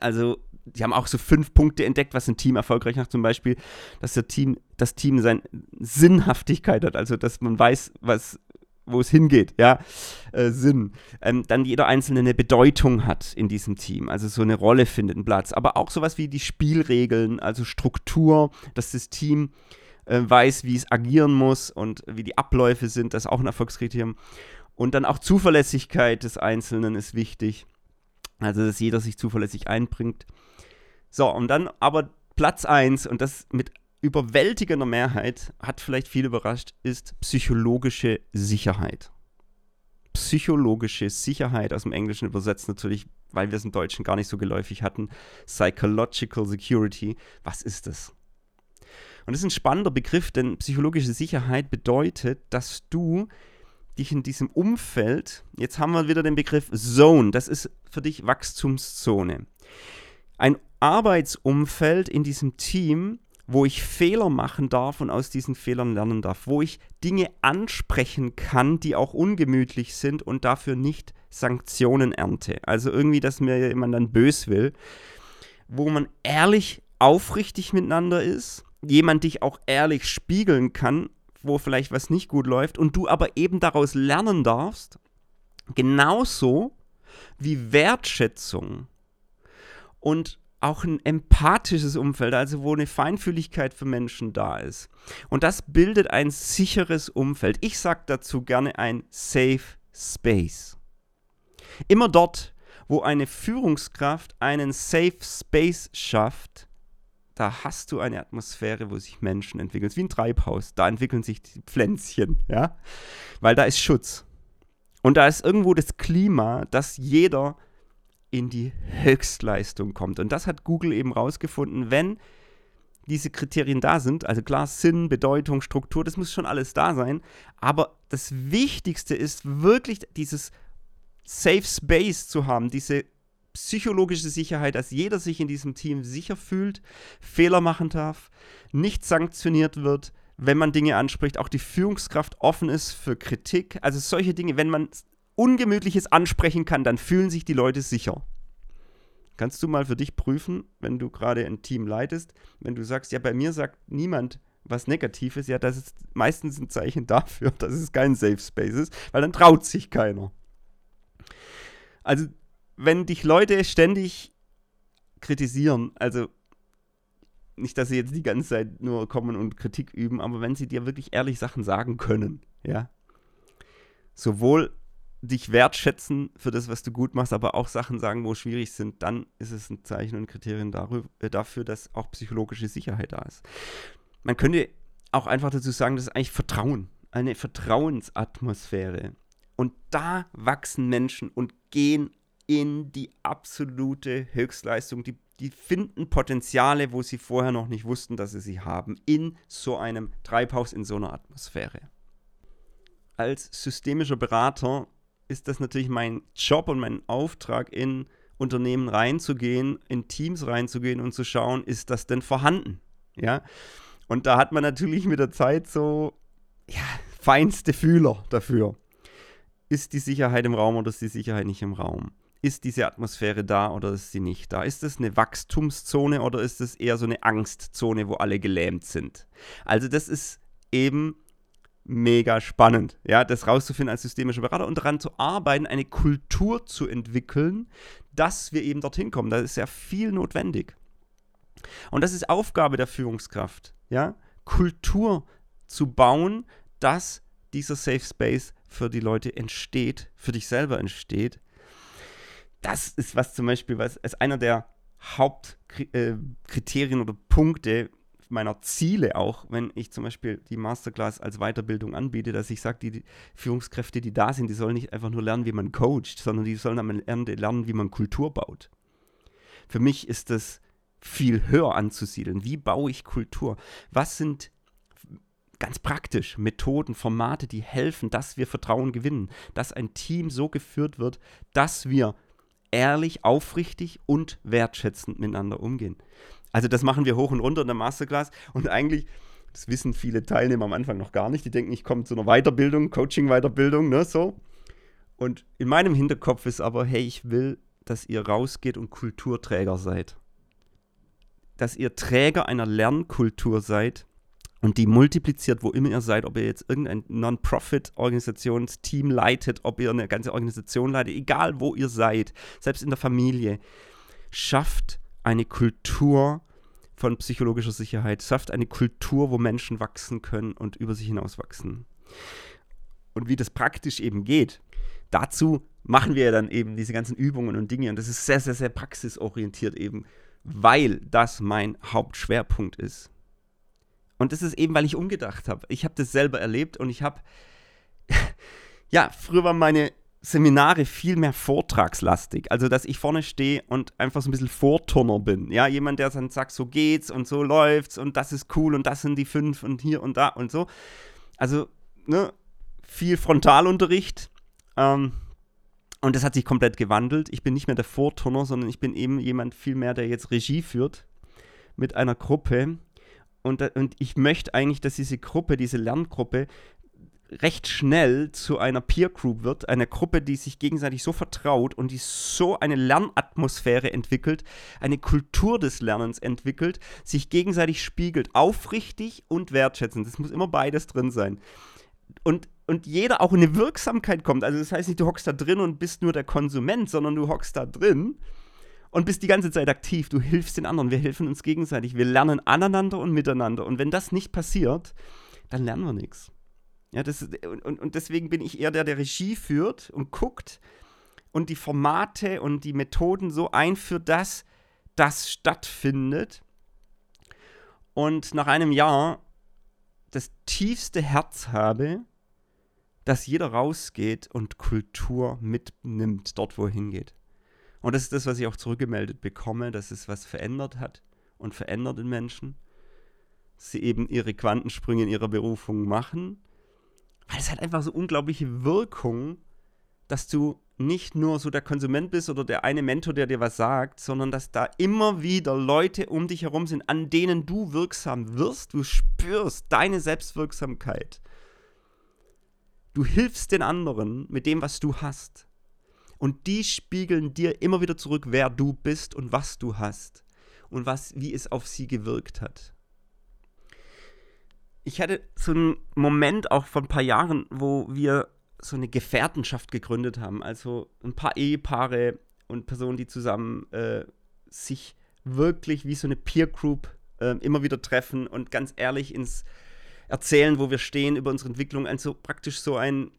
Also, die haben auch so fünf Punkte entdeckt, was ein Team erfolgreich macht. Zum Beispiel, dass der Team, das Team seine Sinnhaftigkeit hat, also dass man weiß, was, wo es hingeht, ja, äh, Sinn. Ähm, dann jeder Einzelne eine Bedeutung hat in diesem Team, also so eine Rolle findet einen Platz. Aber auch sowas wie die Spielregeln, also Struktur, dass das Team äh, weiß, wie es agieren muss und wie die Abläufe sind, das ist auch ein Erfolgskriterium. Und dann auch Zuverlässigkeit des Einzelnen ist wichtig. Also, dass jeder sich zuverlässig einbringt. So, und dann aber Platz 1, und das mit überwältigender Mehrheit, hat vielleicht viel überrascht, ist psychologische Sicherheit. Psychologische Sicherheit aus dem Englischen übersetzt natürlich, weil wir es im Deutschen gar nicht so geläufig hatten. Psychological Security. Was ist das? Und das ist ein spannender Begriff, denn psychologische Sicherheit bedeutet, dass du dich in diesem Umfeld, jetzt haben wir wieder den Begriff Zone, das ist für dich Wachstumszone. Ein Arbeitsumfeld in diesem Team, wo ich Fehler machen darf und aus diesen Fehlern lernen darf, wo ich Dinge ansprechen kann, die auch ungemütlich sind und dafür nicht Sanktionen ernte. Also irgendwie, dass mir jemand dann bös will, wo man ehrlich, aufrichtig miteinander ist jemand dich auch ehrlich spiegeln kann, wo vielleicht was nicht gut läuft und du aber eben daraus lernen darfst, genauso wie Wertschätzung und auch ein empathisches Umfeld, also wo eine Feinfühligkeit für Menschen da ist. Und das bildet ein sicheres Umfeld. Ich sage dazu gerne ein Safe Space. Immer dort, wo eine Führungskraft einen Safe Space schafft, da hast du eine Atmosphäre, wo sich Menschen entwickeln. Es ist wie ein Treibhaus. Da entwickeln sich die Pflänzchen, ja. Weil da ist Schutz. Und da ist irgendwo das Klima, dass jeder in die Höchstleistung kommt. Und das hat Google eben rausgefunden, wenn diese Kriterien da sind, also klar, Sinn, Bedeutung, Struktur, das muss schon alles da sein. Aber das Wichtigste ist wirklich dieses Safe Space zu haben, diese psychologische Sicherheit, dass jeder sich in diesem Team sicher fühlt, Fehler machen darf, nicht sanktioniert wird, wenn man Dinge anspricht, auch die Führungskraft offen ist für Kritik. Also solche Dinge, wenn man Ungemütliches ansprechen kann, dann fühlen sich die Leute sicher. Kannst du mal für dich prüfen, wenn du gerade ein Team leitest, wenn du sagst, ja, bei mir sagt niemand was Negatives, ja, das ist meistens ein Zeichen dafür, dass es kein Safe Space ist, weil dann traut sich keiner. Also wenn dich Leute ständig kritisieren, also nicht, dass sie jetzt die ganze Zeit nur kommen und Kritik üben, aber wenn sie dir wirklich ehrlich Sachen sagen können, ja, sowohl dich wertschätzen für das, was du gut machst, aber auch Sachen sagen, wo schwierig sind, dann ist es ein Zeichen und darüber, äh, dafür, dass auch psychologische Sicherheit da ist. Man könnte auch einfach dazu sagen, das ist eigentlich Vertrauen, eine Vertrauensatmosphäre. Und da wachsen Menschen und gehen in die absolute Höchstleistung. Die, die finden Potenziale, wo sie vorher noch nicht wussten, dass sie sie haben, in so einem Treibhaus, in so einer Atmosphäre. Als systemischer Berater ist das natürlich mein Job und mein Auftrag, in Unternehmen reinzugehen, in Teams reinzugehen und zu schauen, ist das denn vorhanden? Ja. Und da hat man natürlich mit der Zeit so ja, feinste Fühler dafür. Ist die Sicherheit im Raum oder ist die Sicherheit nicht im Raum? Ist diese Atmosphäre da oder ist sie nicht da? Ist es eine Wachstumszone oder ist es eher so eine Angstzone, wo alle gelähmt sind? Also das ist eben mega spannend, ja, das rauszufinden als systemischer Berater und daran zu arbeiten, eine Kultur zu entwickeln, dass wir eben dorthin kommen. Da ist ja viel notwendig. Und das ist Aufgabe der Führungskraft, ja, Kultur zu bauen, dass dieser Safe Space für die Leute entsteht, für dich selber entsteht. Das ist was zum Beispiel, was als einer der Hauptkriterien äh, oder Punkte meiner Ziele auch, wenn ich zum Beispiel die Masterclass als Weiterbildung anbiete, dass ich sage, die, Führungskräfte, die da sind, die sollen nicht einfach nur lernen, wie man coacht, sondern die sollen am Ende lernen, wie man Kultur baut. Für mich ist das viel höher anzusiedeln. Wie baue ich Kultur? Was sind ganz praktisch Methoden, Formate, die helfen, dass wir Vertrauen gewinnen, dass ein Team so geführt wird, dass wir ehrlich, aufrichtig und wertschätzend miteinander umgehen. Also das machen wir hoch und runter in der Masterclass und eigentlich, das wissen viele Teilnehmer am Anfang noch gar nicht, die denken, ich komme zu einer Weiterbildung, Coaching-Weiterbildung, ne, so. Und in meinem Hinterkopf ist aber, hey, ich will, dass ihr rausgeht und Kulturträger seid. Dass ihr Träger einer Lernkultur seid und die multipliziert, wo immer ihr seid, ob ihr jetzt irgendein Non-Profit-Organisationsteam leitet, ob ihr eine ganze Organisation leitet, egal wo ihr seid, selbst in der Familie, schafft eine Kultur von psychologischer Sicherheit, schafft eine Kultur, wo Menschen wachsen können und über sich hinaus wachsen. Und wie das praktisch eben geht, dazu machen wir dann eben diese ganzen Übungen und Dinge und das ist sehr, sehr, sehr praxisorientiert eben, weil das mein Hauptschwerpunkt ist. Und das ist eben, weil ich umgedacht habe. Ich habe das selber erlebt und ich habe, ja, früher war meine Seminare viel mehr vortragslastig. Also, dass ich vorne stehe und einfach so ein bisschen Vorturner bin. Ja, jemand, der dann sagt, so geht's und so läuft's und das ist cool und das sind die fünf und hier und da und so. Also, ne, viel Frontalunterricht. Ähm, und das hat sich komplett gewandelt. Ich bin nicht mehr der Vorturner, sondern ich bin eben jemand viel mehr, der jetzt Regie führt mit einer Gruppe. Und, und ich möchte eigentlich, dass diese Gruppe, diese Lerngruppe, recht schnell zu einer Peer Group wird, einer Gruppe, die sich gegenseitig so vertraut und die so eine Lernatmosphäre entwickelt, eine Kultur des Lernens entwickelt, sich gegenseitig spiegelt, aufrichtig und wertschätzend. Das muss immer beides drin sein. Und, und jeder auch in eine Wirksamkeit kommt. Also das heißt nicht, du hockst da drin und bist nur der Konsument, sondern du hockst da drin und bist die ganze Zeit aktiv. Du hilfst den anderen, wir helfen uns gegenseitig, wir lernen aneinander und miteinander. Und wenn das nicht passiert, dann lernen wir nichts. Ja, das, und, und deswegen bin ich eher der, der Regie führt und guckt und die Formate und die Methoden so einführt, dass das stattfindet. Und nach einem Jahr das tiefste Herz habe, dass jeder rausgeht und Kultur mitnimmt, dort wo er hingeht. Und das ist das, was ich auch zurückgemeldet bekomme, dass es was verändert hat und verändert in Menschen. Sie eben ihre Quantensprünge in ihrer Berufung machen weil es hat einfach so unglaubliche Wirkung, dass du nicht nur so der Konsument bist oder der eine Mentor, der dir was sagt, sondern dass da immer wieder Leute um dich herum sind, an denen du wirksam wirst. Du spürst deine Selbstwirksamkeit. Du hilfst den anderen mit dem, was du hast. Und die spiegeln dir immer wieder zurück, wer du bist und was du hast und was, wie es auf sie gewirkt hat ich hatte so einen Moment auch vor ein paar Jahren, wo wir so eine Gefährtenschaft gegründet haben. Also ein paar Ehepaare und Personen, die zusammen äh, sich wirklich wie so eine Peer Group äh, immer wieder treffen und ganz ehrlich ins Erzählen, wo wir stehen über unsere Entwicklung. Also praktisch so ein,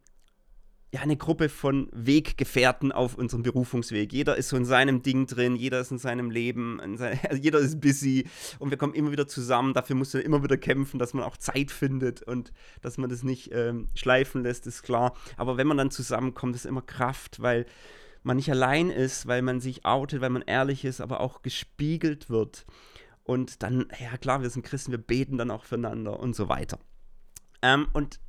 ja, eine Gruppe von Weggefährten auf unserem Berufungsweg. Jeder ist so in seinem Ding drin, jeder ist in seinem Leben, in sein, also jeder ist busy und wir kommen immer wieder zusammen. Dafür musst du immer wieder kämpfen, dass man auch Zeit findet und dass man das nicht ähm, schleifen lässt, ist klar. Aber wenn man dann zusammenkommt, ist immer Kraft, weil man nicht allein ist, weil man sich outet, weil man ehrlich ist, aber auch gespiegelt wird. Und dann, ja klar, wir sind Christen, wir beten dann auch füreinander und so weiter. Ähm, und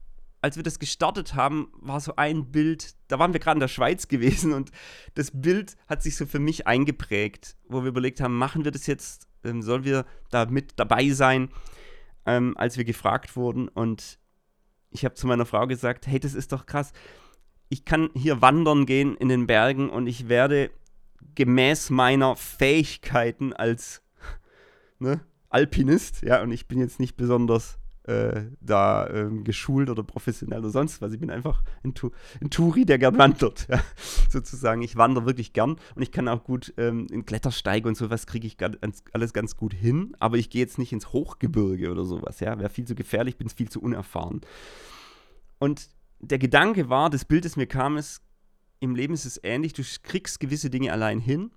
als wir das gestartet haben, war so ein Bild, da waren wir gerade in der Schweiz gewesen und das Bild hat sich so für mich eingeprägt, wo wir überlegt haben, machen wir das jetzt, ähm, sollen wir da mit dabei sein, ähm, als wir gefragt wurden und ich habe zu meiner Frau gesagt, hey, das ist doch krass, ich kann hier wandern gehen in den Bergen und ich werde gemäß meiner Fähigkeiten als ne, Alpinist, ja, und ich bin jetzt nicht besonders äh, da ähm, geschult oder professionell oder sonst was. Ich bin einfach ein, tu ein Touri, der gern wandert, ja, sozusagen. Ich wandere wirklich gern und ich kann auch gut ähm, in Klettersteige und sowas kriege ich ganz, alles ganz gut hin, aber ich gehe jetzt nicht ins Hochgebirge oder sowas, ja. Wäre viel zu gefährlich, bin viel zu unerfahren. Und der Gedanke war, das Bild, das mir kam, ist, im Leben ist es ähnlich, du kriegst gewisse Dinge allein hin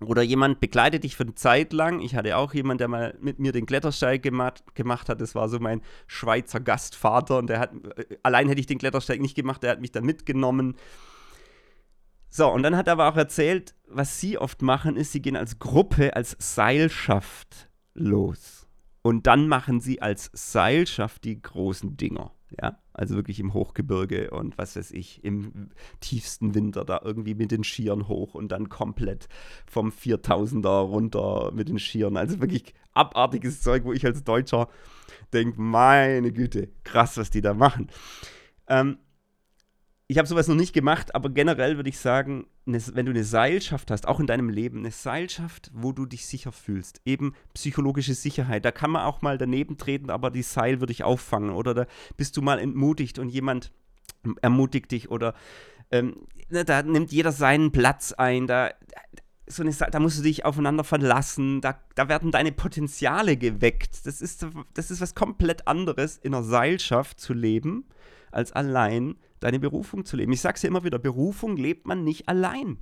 oder jemand begleitet dich für eine Zeit lang. Ich hatte auch jemanden, der mal mit mir den Klettersteig gemacht, gemacht hat. Das war so mein Schweizer Gastvater. Und der hat, äh, allein hätte ich den Klettersteig nicht gemacht, der hat mich dann mitgenommen. So, und dann hat er aber auch erzählt, was sie oft machen, ist, sie gehen als Gruppe, als Seilschaft los. Und dann machen sie als Seilschaft die großen Dinger. Ja, also wirklich im Hochgebirge und was weiß ich, im tiefsten Winter da irgendwie mit den Skiern hoch und dann komplett vom 4000er runter mit den Skiern. Also wirklich abartiges Zeug, wo ich als Deutscher denke, meine Güte, krass, was die da machen. Ähm, ich habe sowas noch nicht gemacht, aber generell würde ich sagen, wenn du eine Seilschaft hast, auch in deinem Leben, eine Seilschaft, wo du dich sicher fühlst, eben psychologische Sicherheit, da kann man auch mal daneben treten, aber die Seil würde ich auffangen. Oder da bist du mal entmutigt und jemand ermutigt dich oder ähm, ne, da nimmt jeder seinen Platz ein, da, so eine, da musst du dich aufeinander verlassen, da, da werden deine Potenziale geweckt. Das ist, das ist was komplett anderes, in einer Seilschaft zu leben, als allein deine Berufung zu leben. Ich sage es ja immer wieder, Berufung lebt man nicht allein.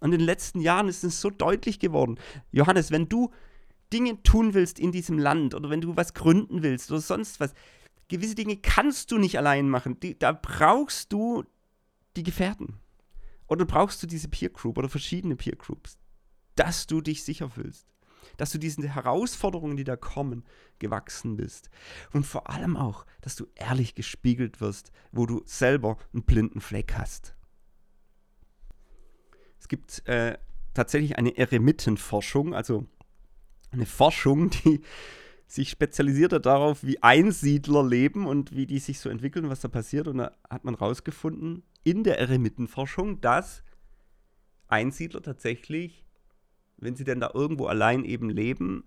Und in den letzten Jahren ist es so deutlich geworden. Johannes, wenn du Dinge tun willst in diesem Land oder wenn du was gründen willst oder sonst was, gewisse Dinge kannst du nicht allein machen. Die, da brauchst du die Gefährten. Oder brauchst du diese Peer Group oder verschiedene Peer Groups, dass du dich sicher fühlst dass du diesen Herausforderungen, die da kommen, gewachsen bist. Und vor allem auch, dass du ehrlich gespiegelt wirst, wo du selber einen blinden Fleck hast. Es gibt äh, tatsächlich eine Eremitenforschung, also eine Forschung, die sich spezialisiert hat darauf, wie Einsiedler leben und wie die sich so entwickeln, was da passiert. Und da hat man herausgefunden, in der Eremitenforschung, dass Einsiedler tatsächlich wenn sie denn da irgendwo allein eben leben,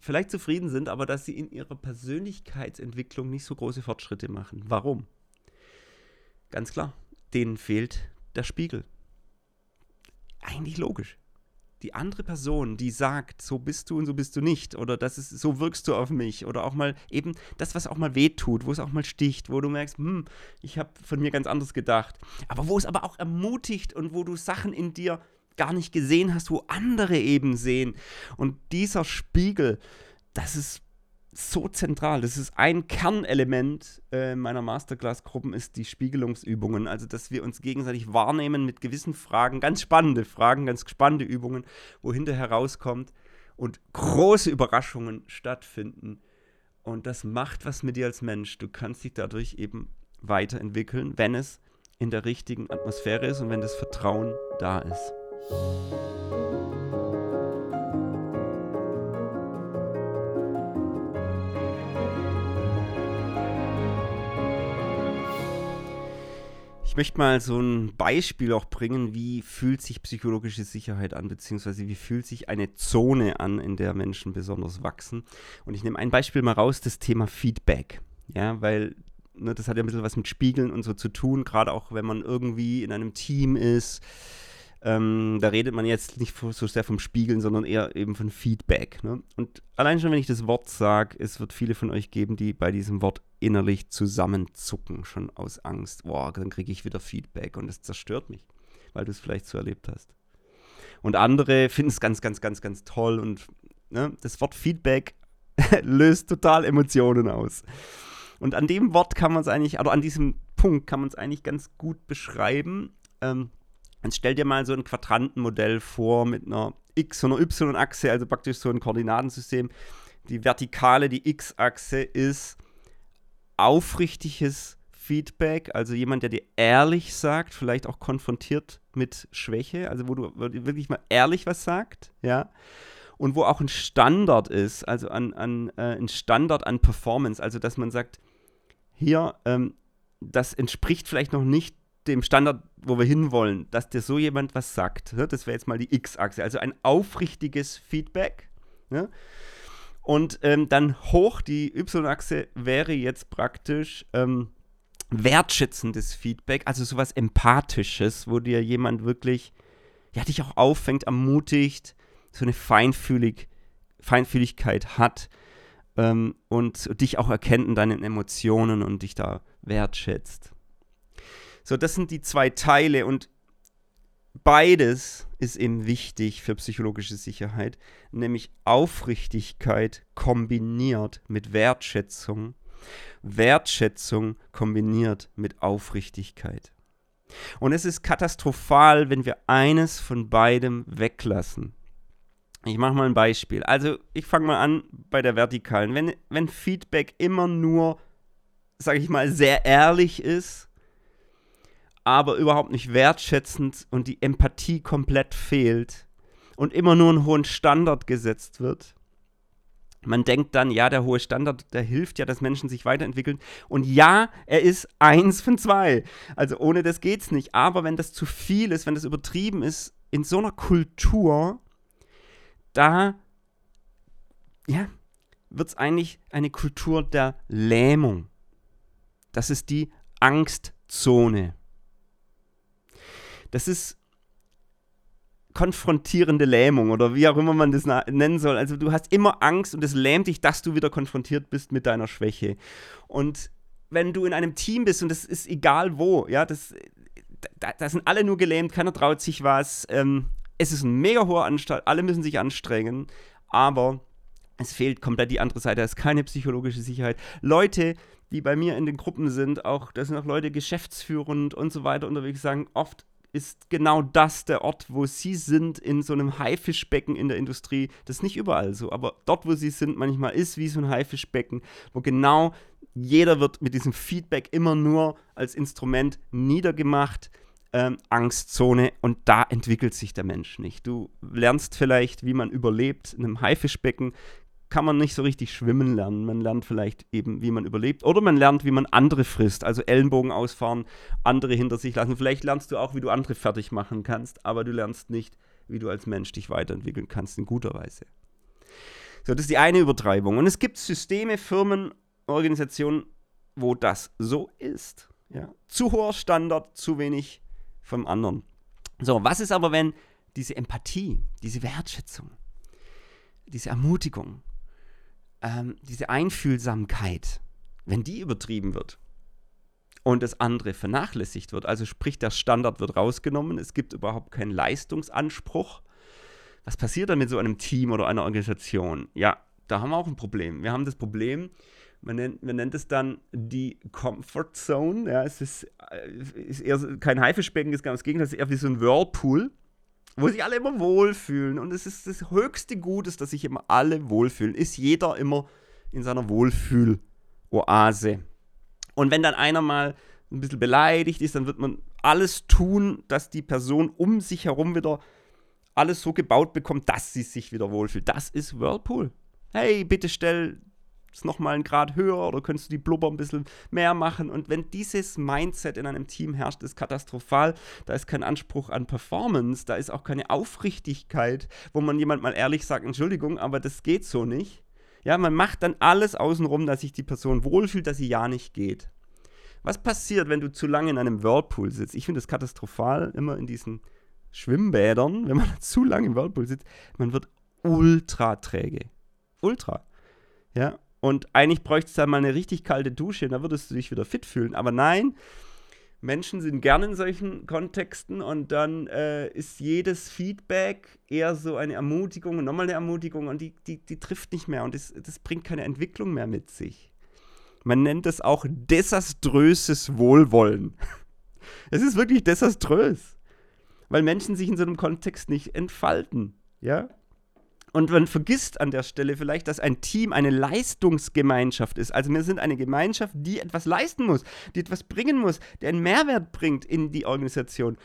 vielleicht zufrieden sind, aber dass sie in ihrer Persönlichkeitsentwicklung nicht so große Fortschritte machen. Warum? Ganz klar, denen fehlt der Spiegel. Eigentlich logisch. Die andere Person, die sagt, so bist du und so bist du nicht, oder das ist, so wirkst du auf mich, oder auch mal eben das, was auch mal wehtut, wo es auch mal sticht, wo du merkst, hm, ich habe von mir ganz anders gedacht, aber wo es aber auch ermutigt und wo du Sachen in dir gar nicht gesehen hast, wo andere eben sehen. Und dieser Spiegel, das ist so zentral. Das ist ein Kernelement äh, meiner Masterclass-Gruppen, ist die Spiegelungsübungen. Also, dass wir uns gegenseitig wahrnehmen mit gewissen Fragen, ganz spannende Fragen, ganz spannende Übungen, wo hinterher rauskommt und große Überraschungen stattfinden. Und das macht was mit dir als Mensch. Du kannst dich dadurch eben weiterentwickeln, wenn es in der richtigen Atmosphäre ist und wenn das Vertrauen da ist. Ich möchte mal so ein Beispiel auch bringen, wie fühlt sich psychologische Sicherheit an, beziehungsweise wie fühlt sich eine Zone an, in der Menschen besonders wachsen. Und ich nehme ein Beispiel mal raus, das Thema Feedback. Ja, weil ne, das hat ja ein bisschen was mit Spiegeln und so zu tun, gerade auch wenn man irgendwie in einem Team ist ähm, da redet man jetzt nicht so sehr vom Spiegeln, sondern eher eben von Feedback. Ne? Und allein schon, wenn ich das Wort sage, es wird viele von euch geben, die bei diesem Wort innerlich zusammenzucken, schon aus Angst. Boah, dann kriege ich wieder Feedback und das zerstört mich, weil du es vielleicht so erlebt hast. Und andere finden es ganz, ganz, ganz, ganz toll und ne, das Wort Feedback löst total Emotionen aus. Und an dem Wort kann man es eigentlich, oder an diesem Punkt kann man es eigentlich ganz gut beschreiben. Ähm, jetzt stell dir mal so ein Quadrantenmodell vor mit einer X- und einer Y-Achse, also praktisch so ein Koordinatensystem. Die Vertikale, die X-Achse ist aufrichtiges Feedback, also jemand, der dir ehrlich sagt, vielleicht auch konfrontiert mit Schwäche, also wo du wirklich mal ehrlich was sagt, ja und wo auch ein Standard ist, also an, an äh, ein Standard an Performance, also dass man sagt, hier, ähm, das entspricht vielleicht noch nicht dem Standard, wo wir hinwollen, dass dir so jemand was sagt. Ne? Das wäre jetzt mal die X-Achse, also ein aufrichtiges Feedback. Ne? Und ähm, dann hoch, die Y-Achse wäre jetzt praktisch ähm, wertschätzendes Feedback, also sowas Empathisches, wo dir jemand wirklich, ja, dich auch auffängt, ermutigt, so eine Feinfühlig, Feinfühligkeit hat ähm, und dich auch erkennt in deinen Emotionen und dich da wertschätzt. So, das sind die zwei Teile und beides ist eben wichtig für psychologische Sicherheit, nämlich Aufrichtigkeit kombiniert mit Wertschätzung, Wertschätzung kombiniert mit Aufrichtigkeit. Und es ist katastrophal, wenn wir eines von beidem weglassen. Ich mache mal ein Beispiel. Also ich fange mal an bei der vertikalen. Wenn, wenn Feedback immer nur, sage ich mal, sehr ehrlich ist, aber überhaupt nicht wertschätzend und die Empathie komplett fehlt und immer nur einen hohen Standard gesetzt wird, man denkt dann, ja, der hohe Standard, der hilft ja, dass Menschen sich weiterentwickeln. Und ja, er ist eins von zwei. Also ohne das geht's nicht. Aber wenn das zu viel ist, wenn das übertrieben ist, in so einer Kultur, da ja, wird es eigentlich eine Kultur der Lähmung. Das ist die Angstzone. Das ist konfrontierende Lähmung oder wie auch immer man das nennen soll. Also du hast immer Angst und es lähmt dich, dass du wieder konfrontiert bist mit deiner Schwäche. Und wenn du in einem Team bist und das ist egal wo, ja, das, da, da sind alle nur gelähmt, keiner traut sich was, ähm, es ist ein mega hoher Anstalt, alle müssen sich anstrengen, aber es fehlt komplett die andere Seite, es ist keine psychologische Sicherheit. Leute, die bei mir in den Gruppen sind, auch, da sind auch Leute geschäftsführend und so weiter unterwegs, sagen, oft ist genau das der Ort, wo sie sind, in so einem Haifischbecken in der Industrie. Das ist nicht überall so, aber dort, wo sie sind, manchmal ist wie so ein Haifischbecken, wo genau jeder wird mit diesem Feedback immer nur als Instrument niedergemacht ähm, Angstzone und da entwickelt sich der Mensch nicht. Du lernst vielleicht, wie man überlebt in einem Haifischbecken, kann man nicht so richtig schwimmen lernen. Man lernt vielleicht eben, wie man überlebt. Oder man lernt, wie man andere frisst. Also Ellenbogen ausfahren, andere hinter sich lassen. Vielleicht lernst du auch, wie du andere fertig machen kannst, aber du lernst nicht, wie du als Mensch dich weiterentwickeln kannst in guter Weise. So, das ist die eine Übertreibung. Und es gibt Systeme, Firmen, Organisationen, wo das so ist. Ja? Zu hoher Standard, zu wenig vom anderen. So, was ist aber, wenn diese Empathie, diese Wertschätzung, diese Ermutigung, ähm, diese Einfühlsamkeit, wenn die übertrieben wird und das andere vernachlässigt wird, also sprich, der Standard wird rausgenommen, es gibt überhaupt keinen Leistungsanspruch, was passiert dann mit so einem Team oder einer Organisation? Ja, da haben wir auch ein Problem. Wir haben das Problem, man nennt, man nennt es dann die Comfort Zone. Ja, es ist, äh, ist eher kein Haifischbecken, ist genau das Gegenteil, es ist eher wie so ein Whirlpool, wo sich alle immer wohlfühlen. Und es ist das höchste Gut, ist, dass sich immer alle wohlfühlen. Ist jeder immer in seiner Wohlfühl-Oase. Und wenn dann einer mal ein bisschen beleidigt ist, dann wird man alles tun, dass die Person um sich herum wieder alles so gebaut bekommt, dass sie sich wieder wohlfühlt. Das ist Whirlpool. Hey, bitte stell es nochmal einen Grad höher oder könntest du die Blubber ein bisschen mehr machen. Und wenn dieses Mindset in einem Team herrscht, ist katastrophal. Da ist kein Anspruch an Performance, da ist auch keine Aufrichtigkeit, wo man jemand mal ehrlich sagt, Entschuldigung, aber das geht so nicht. Ja, man macht dann alles außenrum, dass sich die Person wohlfühlt, dass sie ja nicht geht. Was passiert, wenn du zu lange in einem Whirlpool sitzt? Ich finde das katastrophal, immer in diesen Schwimmbädern, wenn man zu lange im Whirlpool sitzt, man wird ultra träge. Ultra. Ja, Und eigentlich bräuchte es da mal eine richtig kalte Dusche, da würdest du dich wieder fit fühlen. Aber nein, Menschen sind gerne in solchen Kontexten und dann äh, ist jedes Feedback eher so eine Ermutigung und nochmal eine Ermutigung und die, die, die trifft nicht mehr und das, das bringt keine Entwicklung mehr mit sich. Man nennt es auch desaströses Wohlwollen. Es ist wirklich desaströs, weil Menschen sich in so einem Kontext nicht entfalten, ja? Und man vergisst an der Stelle vielleicht, dass ein Team eine Leistungsgemeinschaft ist. Also wir sind eine Gemeinschaft, die etwas leisten muss, die etwas bringen muss, die einen Mehrwert bringt in die Organisation.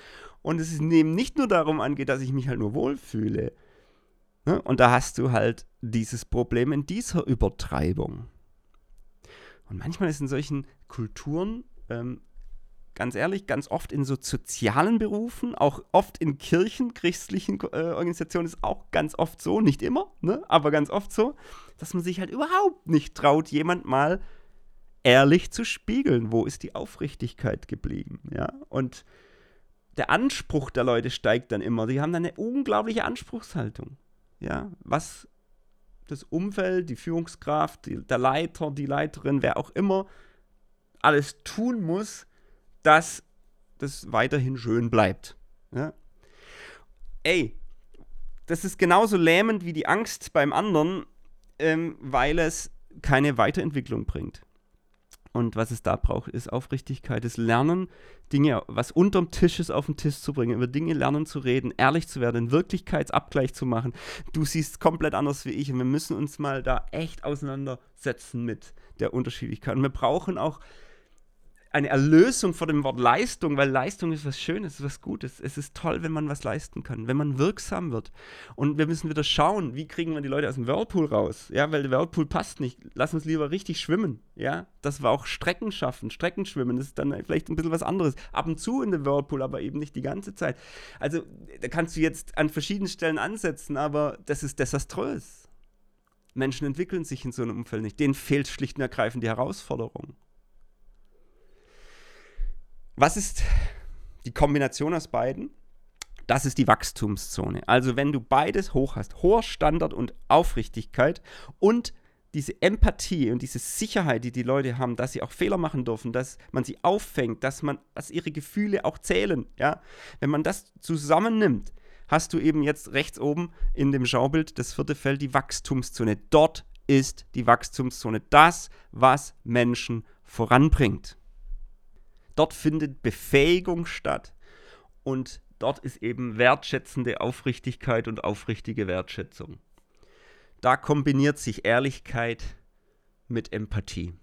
Und es ist eben nicht nur darum angeht, dass ich mich halt nur wohlfühle. Ne? Und da hast du halt dieses Problem in dieser Übertreibung. Und manchmal ist in solchen Kulturen ähm, ganz ehrlich, ganz oft in so sozialen Berufen, auch oft in Kirchen, christlichen äh, Organisationen ist auch ganz oft so, nicht immer, ne, aber ganz oft so, dass man sich halt überhaupt nicht traut, jemand mal ehrlich zu spiegeln, wo ist die Aufrichtigkeit geblieben, ja, und der Anspruch der Leute steigt dann immer, die haben dann eine unglaubliche Anspruchshaltung, ja, was das Umfeld, die Führungskraft, die, der Leiter, die Leiterin, wer auch immer, alles tun muss, dass das weiterhin schön bleibt. Ja? Ey, das ist genauso lähmend wie die Angst beim anderen, ähm, weil es keine Weiterentwicklung bringt. Und was es da braucht, ist Aufrichtigkeit, das Lernen, Dinge, was unterm Tisch ist, auf den Tisch zu bringen, über Dinge lernen zu reden, ehrlich zu werden, einen Wirklichkeitsabgleich zu machen. Du siehst komplett anders wie ich und wir müssen uns mal da echt auseinandersetzen mit der Unterschiedlichkeit. Und wir brauchen auch eine Erlösung vor dem Wort Leistung, weil Leistung ist was Schönes, ist was Gutes. Es ist toll, wenn man was leisten kann, wenn man wirksam wird. Und wir müssen wieder schauen, wie kriegen wir die Leute aus dem Whirlpool raus? Ja, weil der Whirlpool passt nicht. Lass uns lieber richtig schwimmen. Ja, dass wir auch Strecken schaffen, Streckenschwimmen, das ist dann vielleicht ein bisschen was anderes. Ab und zu in der Whirlpool, aber eben nicht die ganze Zeit. Also, da kannst du jetzt an verschiedenen Stellen ansetzen, aber das ist desaströs. Menschen entwickeln sich in so einem Umfeld nicht. Denen fehlt schlicht und ergreifend die Herausforderung. Was ist die Kombination aus beiden? Das ist die Wachstumszone. Also wenn du beides hoch hast, hoher Standard und Aufrichtigkeit und diese Empathie und diese Sicherheit, die die Leute haben, dass sie auch Fehler machen dürfen, dass man sie auffängt, dass man, dass ihre Gefühle auch zählen, ja, wenn man das zusammennimmt, hast du eben jetzt rechts oben in dem Schaubild das vierte Feld die Wachstumszone. Dort ist die Wachstumszone das, was Menschen voranbringt. Dort findet Befähigung statt und dort ist eben wertschätzende Aufrichtigkeit und aufrichtige Wertschätzung. Da kombiniert sich Ehrlichkeit mit Empathie.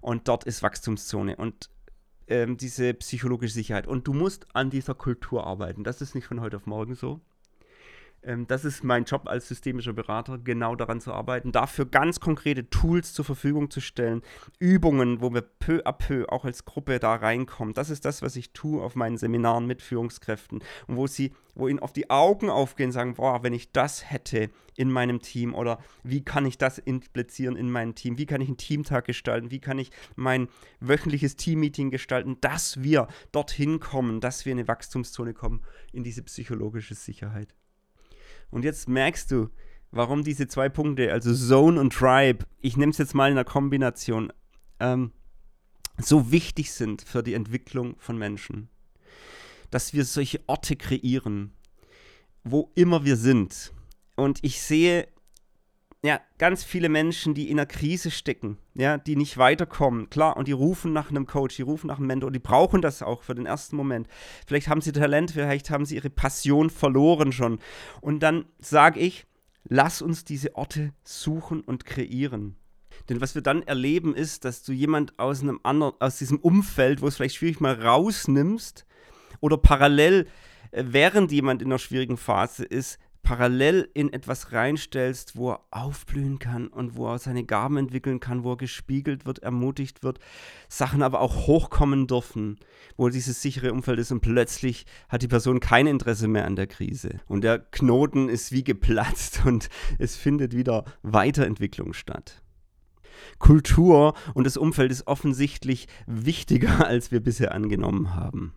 Und dort ist Wachstumszone und ähm, diese psychologische Sicherheit. Und du musst an dieser Kultur arbeiten. Das ist nicht von heute auf morgen so. Ähm, das ist mein Job als systemischer Berater, genau daran zu arbeiten, dafür ganz konkrete Tools zur Verfügung zu stellen, Übungen, wo wir peu à peu auch als Gruppe da reinkommen. Das ist das, was ich tue auf meinen Seminaren mit Führungskräften und wo sie, wo ihnen auf die Augen aufgehen sagen, boah, wenn ich das hätte in meinem Team oder wie kann ich das implizieren in meinem Team, wie kann ich einen Teamtag gestalten, wie kann ich mein wöchentliches Teammeeting gestalten, dass wir dorthin kommen, dass wir in eine Wachstumszone kommen, in diese psychologische Sicherheit. Und jetzt merkst du, warum diese zwei Punkte, also Zone und Tribe, ich nehme es jetzt mal in einer Kombination, ähm, so wichtig sind für die Entwicklung von Menschen. Dass wir solche Orte kreieren, wo immer wir sind. Und ich sehe ja, ganz viele Menschen, die in einer Krise stecken, ja, die nicht weiterkommen, klar, und die rufen nach einem Coach, die rufen nach einem Mentor, die brauchen das auch für den ersten Moment. Vielleicht haben sie Talent, vielleicht haben sie ihre Passion verloren schon. Und dann sage ich, lass uns diese Orte suchen und kreieren. Denn was wir dann erleben ist, dass du jemand aus einem anderen, aus diesem Umfeld, wo es vielleicht schwierig mal rausnimmst oder parallel, äh, während jemand in einer schwierigen Phase ist, parallel in etwas reinstellst, wo er aufblühen kann und wo er seine Gaben entwickeln kann, wo er gespiegelt wird, ermutigt wird, Sachen aber auch hochkommen dürfen, wo dieses sichere Umfeld ist und plötzlich hat die Person kein Interesse mehr an der Krise und der Knoten ist wie geplatzt und es findet wieder Weiterentwicklung statt. Kultur und das Umfeld ist offensichtlich wichtiger, als wir bisher angenommen haben.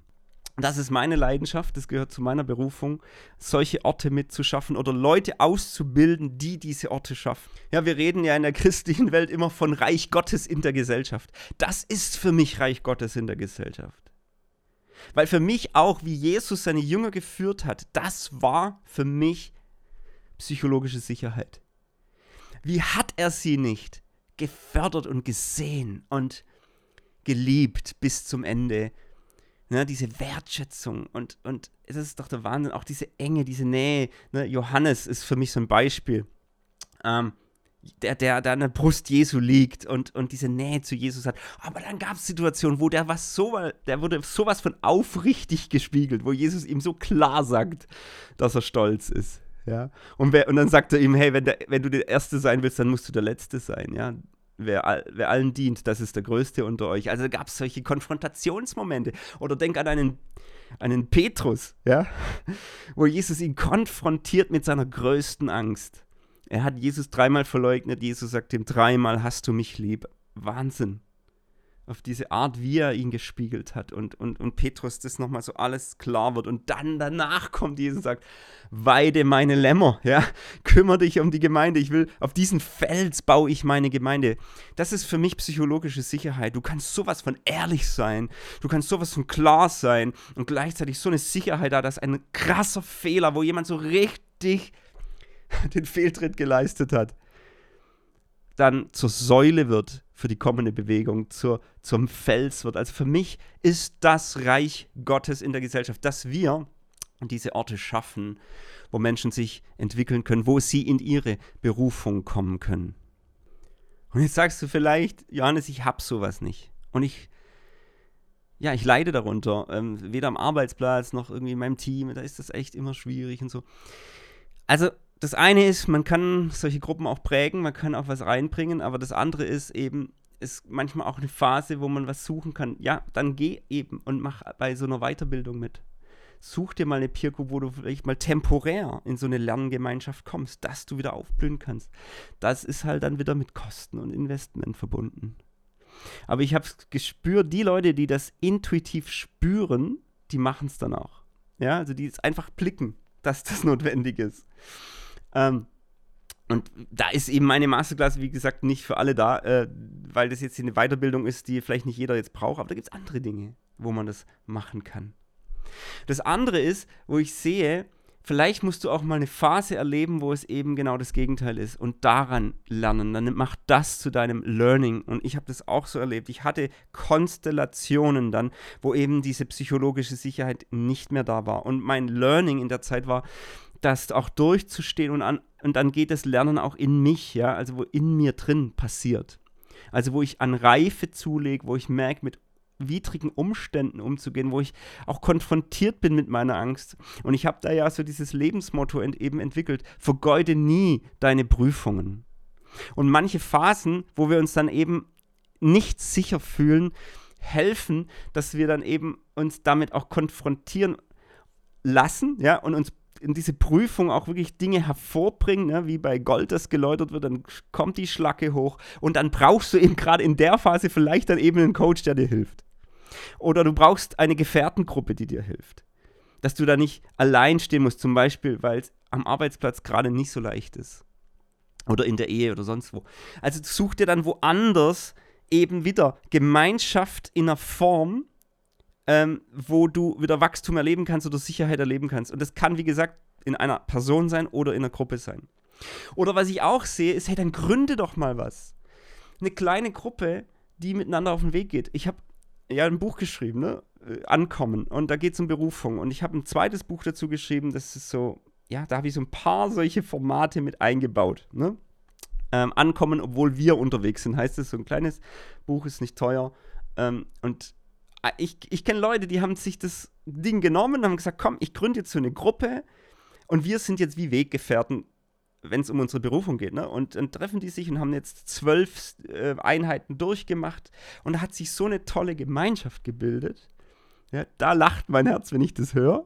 Das ist meine Leidenschaft, das gehört zu meiner Berufung, solche Orte mitzuschaffen oder Leute auszubilden, die diese Orte schaffen. Ja, wir reden ja in der christlichen Welt immer von Reich Gottes in der Gesellschaft. Das ist für mich Reich Gottes in der Gesellschaft. Weil für mich auch, wie Jesus seine Jünger geführt hat, das war für mich psychologische Sicherheit. Wie hat er sie nicht gefördert und gesehen und geliebt bis zum Ende? Ne, diese Wertschätzung und, und es ist doch der Wahnsinn, auch diese Enge, diese Nähe. Ne? Johannes ist für mich so ein Beispiel. Ähm, der, der, der an der Brust Jesu liegt und, und diese Nähe zu Jesus hat. Aber dann gab es Situationen, wo der was so, der wurde sowas von aufrichtig gespiegelt, wo Jesus ihm so klar sagt, dass er stolz ist. Ja? Und, wer, und dann sagt er ihm, hey, wenn, der, wenn du der Erste sein willst, dann musst du der Letzte sein. Ja? Wer, wer allen dient, das ist der Größte unter euch. Also gab es solche Konfrontationsmomente. Oder denk an einen, einen Petrus, ja? wo Jesus ihn konfrontiert mit seiner größten Angst. Er hat Jesus dreimal verleugnet. Jesus sagt ihm dreimal, hast du mich lieb. Wahnsinn auf diese Art, wie er ihn gespiegelt hat und, und, und Petrus das nochmal so alles klar wird und dann danach kommt Jesus und sagt, weide meine Lämmer, ja, kümmere dich um die Gemeinde, ich will, auf diesen Fels baue ich meine Gemeinde. Das ist für mich psychologische Sicherheit. Du kannst sowas von ehrlich sein, du kannst sowas von klar sein und gleichzeitig so eine Sicherheit da, dass ein krasser Fehler, wo jemand so richtig den Fehltritt geleistet hat, dann zur Säule wird für die kommende Bewegung, zur, zum Fels wird. Also für mich ist das Reich Gottes in der Gesellschaft, dass wir diese Orte schaffen, wo Menschen sich entwickeln können, wo sie in ihre Berufung kommen können. Und jetzt sagst du vielleicht, Johannes, ich hab sowas nicht. Und ich, ja, ich leide darunter. Ähm, weder am Arbeitsplatz noch irgendwie in meinem Team. Da ist das echt immer schwierig und so. Also das eine ist, man kann solche Gruppen auch prägen, man kann auch was reinbringen, aber das andere ist eben, ist manchmal auch eine Phase, wo man was suchen kann. Ja, dann geh eben und mach bei so einer Weiterbildung mit. Such dir mal eine Peer Group, wo du vielleicht mal temporär in so eine Lerngemeinschaft kommst, dass du wieder aufblühen kannst. Das ist halt dann wieder mit Kosten und Investment verbunden. Aber ich habe gespürt, die Leute, die das intuitiv spüren, die machen es dann auch. Ja, also die es einfach blicken, dass das notwendig ist. Ähm, und da ist eben meine Masterclass, wie gesagt, nicht für alle da, äh, weil das jetzt eine Weiterbildung ist, die vielleicht nicht jeder jetzt braucht, aber da gibt es andere Dinge, wo man das machen kann. Das andere ist, wo ich sehe, vielleicht musst du auch mal eine Phase erleben, wo es eben genau das Gegenteil ist und daran lernen. Dann mach das zu deinem Learning. Und ich habe das auch so erlebt. Ich hatte Konstellationen dann, wo eben diese psychologische Sicherheit nicht mehr da war. Und mein Learning in der Zeit war, das auch durchzustehen und, an, und dann geht das Lernen auch in mich, ja, also wo in mir drin passiert. Also wo ich an Reife zulege, wo ich merke, mit widrigen Umständen umzugehen, wo ich auch konfrontiert bin mit meiner Angst. Und ich habe da ja so dieses Lebensmotto ent eben entwickelt, vergeude nie deine Prüfungen. Und manche Phasen, wo wir uns dann eben nicht sicher fühlen, helfen, dass wir dann eben uns damit auch konfrontieren lassen, ja, und uns in diese Prüfung auch wirklich Dinge hervorbringen, ne, wie bei Gold, das geläutert wird, dann kommt die Schlacke hoch und dann brauchst du eben gerade in der Phase vielleicht dann eben einen Coach, der dir hilft. Oder du brauchst eine Gefährtengruppe, die dir hilft. Dass du da nicht allein stehen musst, zum Beispiel, weil es am Arbeitsplatz gerade nicht so leicht ist. Oder in der Ehe oder sonst wo. Also such dir dann woanders eben wieder Gemeinschaft in einer Form, ähm, wo du wieder Wachstum erleben kannst oder Sicherheit erleben kannst. Und das kann, wie gesagt, in einer Person sein oder in einer Gruppe sein. Oder was ich auch sehe, ist, hey, dann gründe doch mal was. Eine kleine Gruppe, die miteinander auf den Weg geht. Ich habe ja ein Buch geschrieben, ne? Äh, Ankommen. Und da geht es um Berufung. Und ich habe ein zweites Buch dazu geschrieben, das ist so, ja, da habe ich so ein paar solche Formate mit eingebaut. Ne? Ähm, Ankommen, obwohl wir unterwegs sind, heißt es. So ein kleines Buch ist nicht teuer. Ähm, und ich, ich kenne Leute, die haben sich das Ding genommen und haben gesagt, komm, ich gründe jetzt so eine Gruppe und wir sind jetzt wie Weggefährten, wenn es um unsere Berufung geht. Ne? Und dann treffen die sich und haben jetzt zwölf äh, Einheiten durchgemacht und da hat sich so eine tolle Gemeinschaft gebildet. Ja, da lacht mein Herz, wenn ich das höre.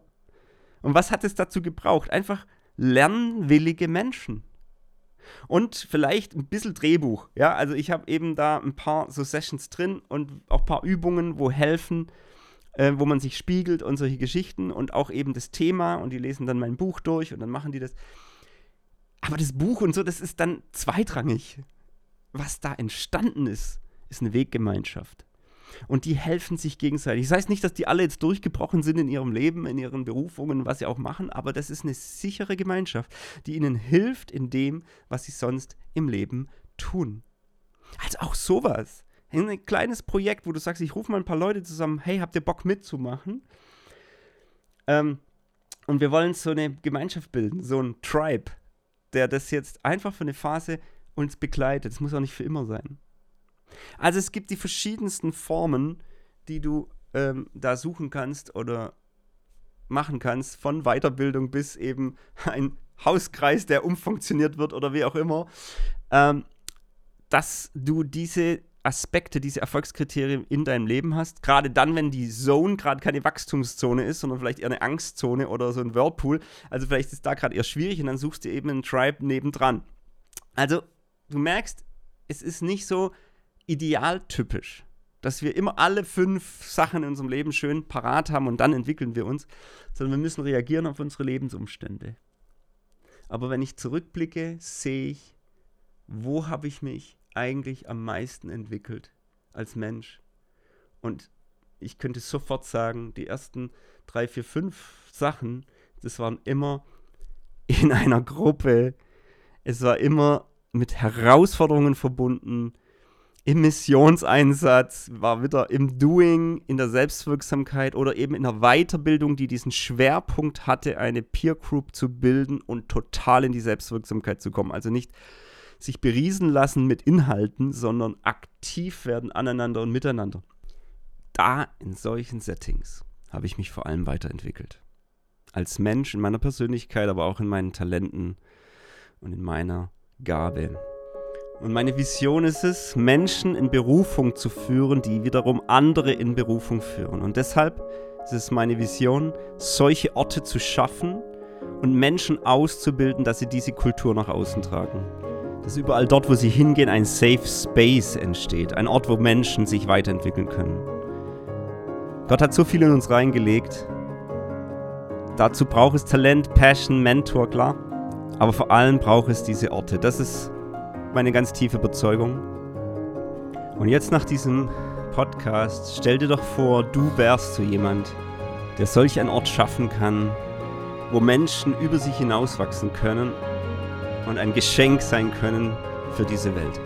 Und was hat es dazu gebraucht? Einfach lernwillige Menschen und vielleicht ein bisschen Drehbuch. Ja, also ich habe eben da ein paar so Sessions drin und auch ein paar Übungen, wo helfen, äh, wo man sich spiegelt und solche Geschichten und auch eben das Thema und die lesen dann mein Buch durch und dann machen die das. Aber das Buch und so, das ist dann zweitrangig. Was da entstanden ist, ist eine Weggemeinschaft. Und die helfen sich gegenseitig. Das heißt nicht, dass die alle jetzt durchgebrochen sind in ihrem Leben, in ihren Berufungen, was sie auch machen, aber das ist eine sichere Gemeinschaft, die ihnen hilft in dem, was sie sonst im Leben tun. Also auch sowas. Ein kleines Projekt, wo du sagst, ich rufe mal ein paar Leute zusammen, hey, habt ihr Bock mitzumachen? Ähm, und wir wollen so eine Gemeinschaft bilden, so ein Tribe, der das jetzt einfach für eine Phase uns begleitet. Es muss auch nicht für immer sein. Also es gibt die verschiedensten Formen, die du ähm, da suchen kannst oder machen kannst, von Weiterbildung bis eben ein Hauskreis, der umfunktioniert wird oder wie auch immer, ähm, dass du diese Aspekte, diese Erfolgskriterien in deinem Leben hast. Gerade dann, wenn die Zone gerade keine Wachstumszone ist, sondern vielleicht eher eine Angstzone oder so ein Whirlpool. Also vielleicht ist da gerade eher schwierig und dann suchst du eben einen Tribe nebendran. Also du merkst, es ist nicht so idealtypisch, dass wir immer alle fünf Sachen in unserem Leben schön parat haben und dann entwickeln wir uns, sondern wir müssen reagieren auf unsere Lebensumstände. Aber wenn ich zurückblicke, sehe ich, wo habe ich mich eigentlich am meisten entwickelt als Mensch? Und ich könnte sofort sagen, die ersten drei, vier, fünf Sachen, das waren immer in einer Gruppe. Es war immer mit Herausforderungen verbunden. Im Missionseinsatz, war wieder im Doing, in der Selbstwirksamkeit oder eben in der Weiterbildung, die diesen Schwerpunkt hatte, eine Peer Group zu bilden und total in die Selbstwirksamkeit zu kommen. Also nicht sich beriesen lassen mit Inhalten, sondern aktiv werden aneinander und miteinander. Da in solchen Settings habe ich mich vor allem weiterentwickelt. Als Mensch, in meiner Persönlichkeit, aber auch in meinen Talenten und in meiner Gabe. Und meine Vision ist es, Menschen in Berufung zu führen, die wiederum andere in Berufung führen. Und deshalb ist es meine Vision, solche Orte zu schaffen und Menschen auszubilden, dass sie diese Kultur nach außen tragen. Dass überall dort, wo sie hingehen, ein Safe Space entsteht. Ein Ort, wo Menschen sich weiterentwickeln können. Gott hat so viel in uns reingelegt. Dazu braucht es Talent, Passion, Mentor, klar. Aber vor allem braucht es diese Orte. Das ist meine ganz tiefe Überzeugung. Und jetzt nach diesem Podcast, stell dir doch vor, du wärst so jemand, der solch einen Ort schaffen kann, wo Menschen über sich hinauswachsen können und ein Geschenk sein können für diese Welt.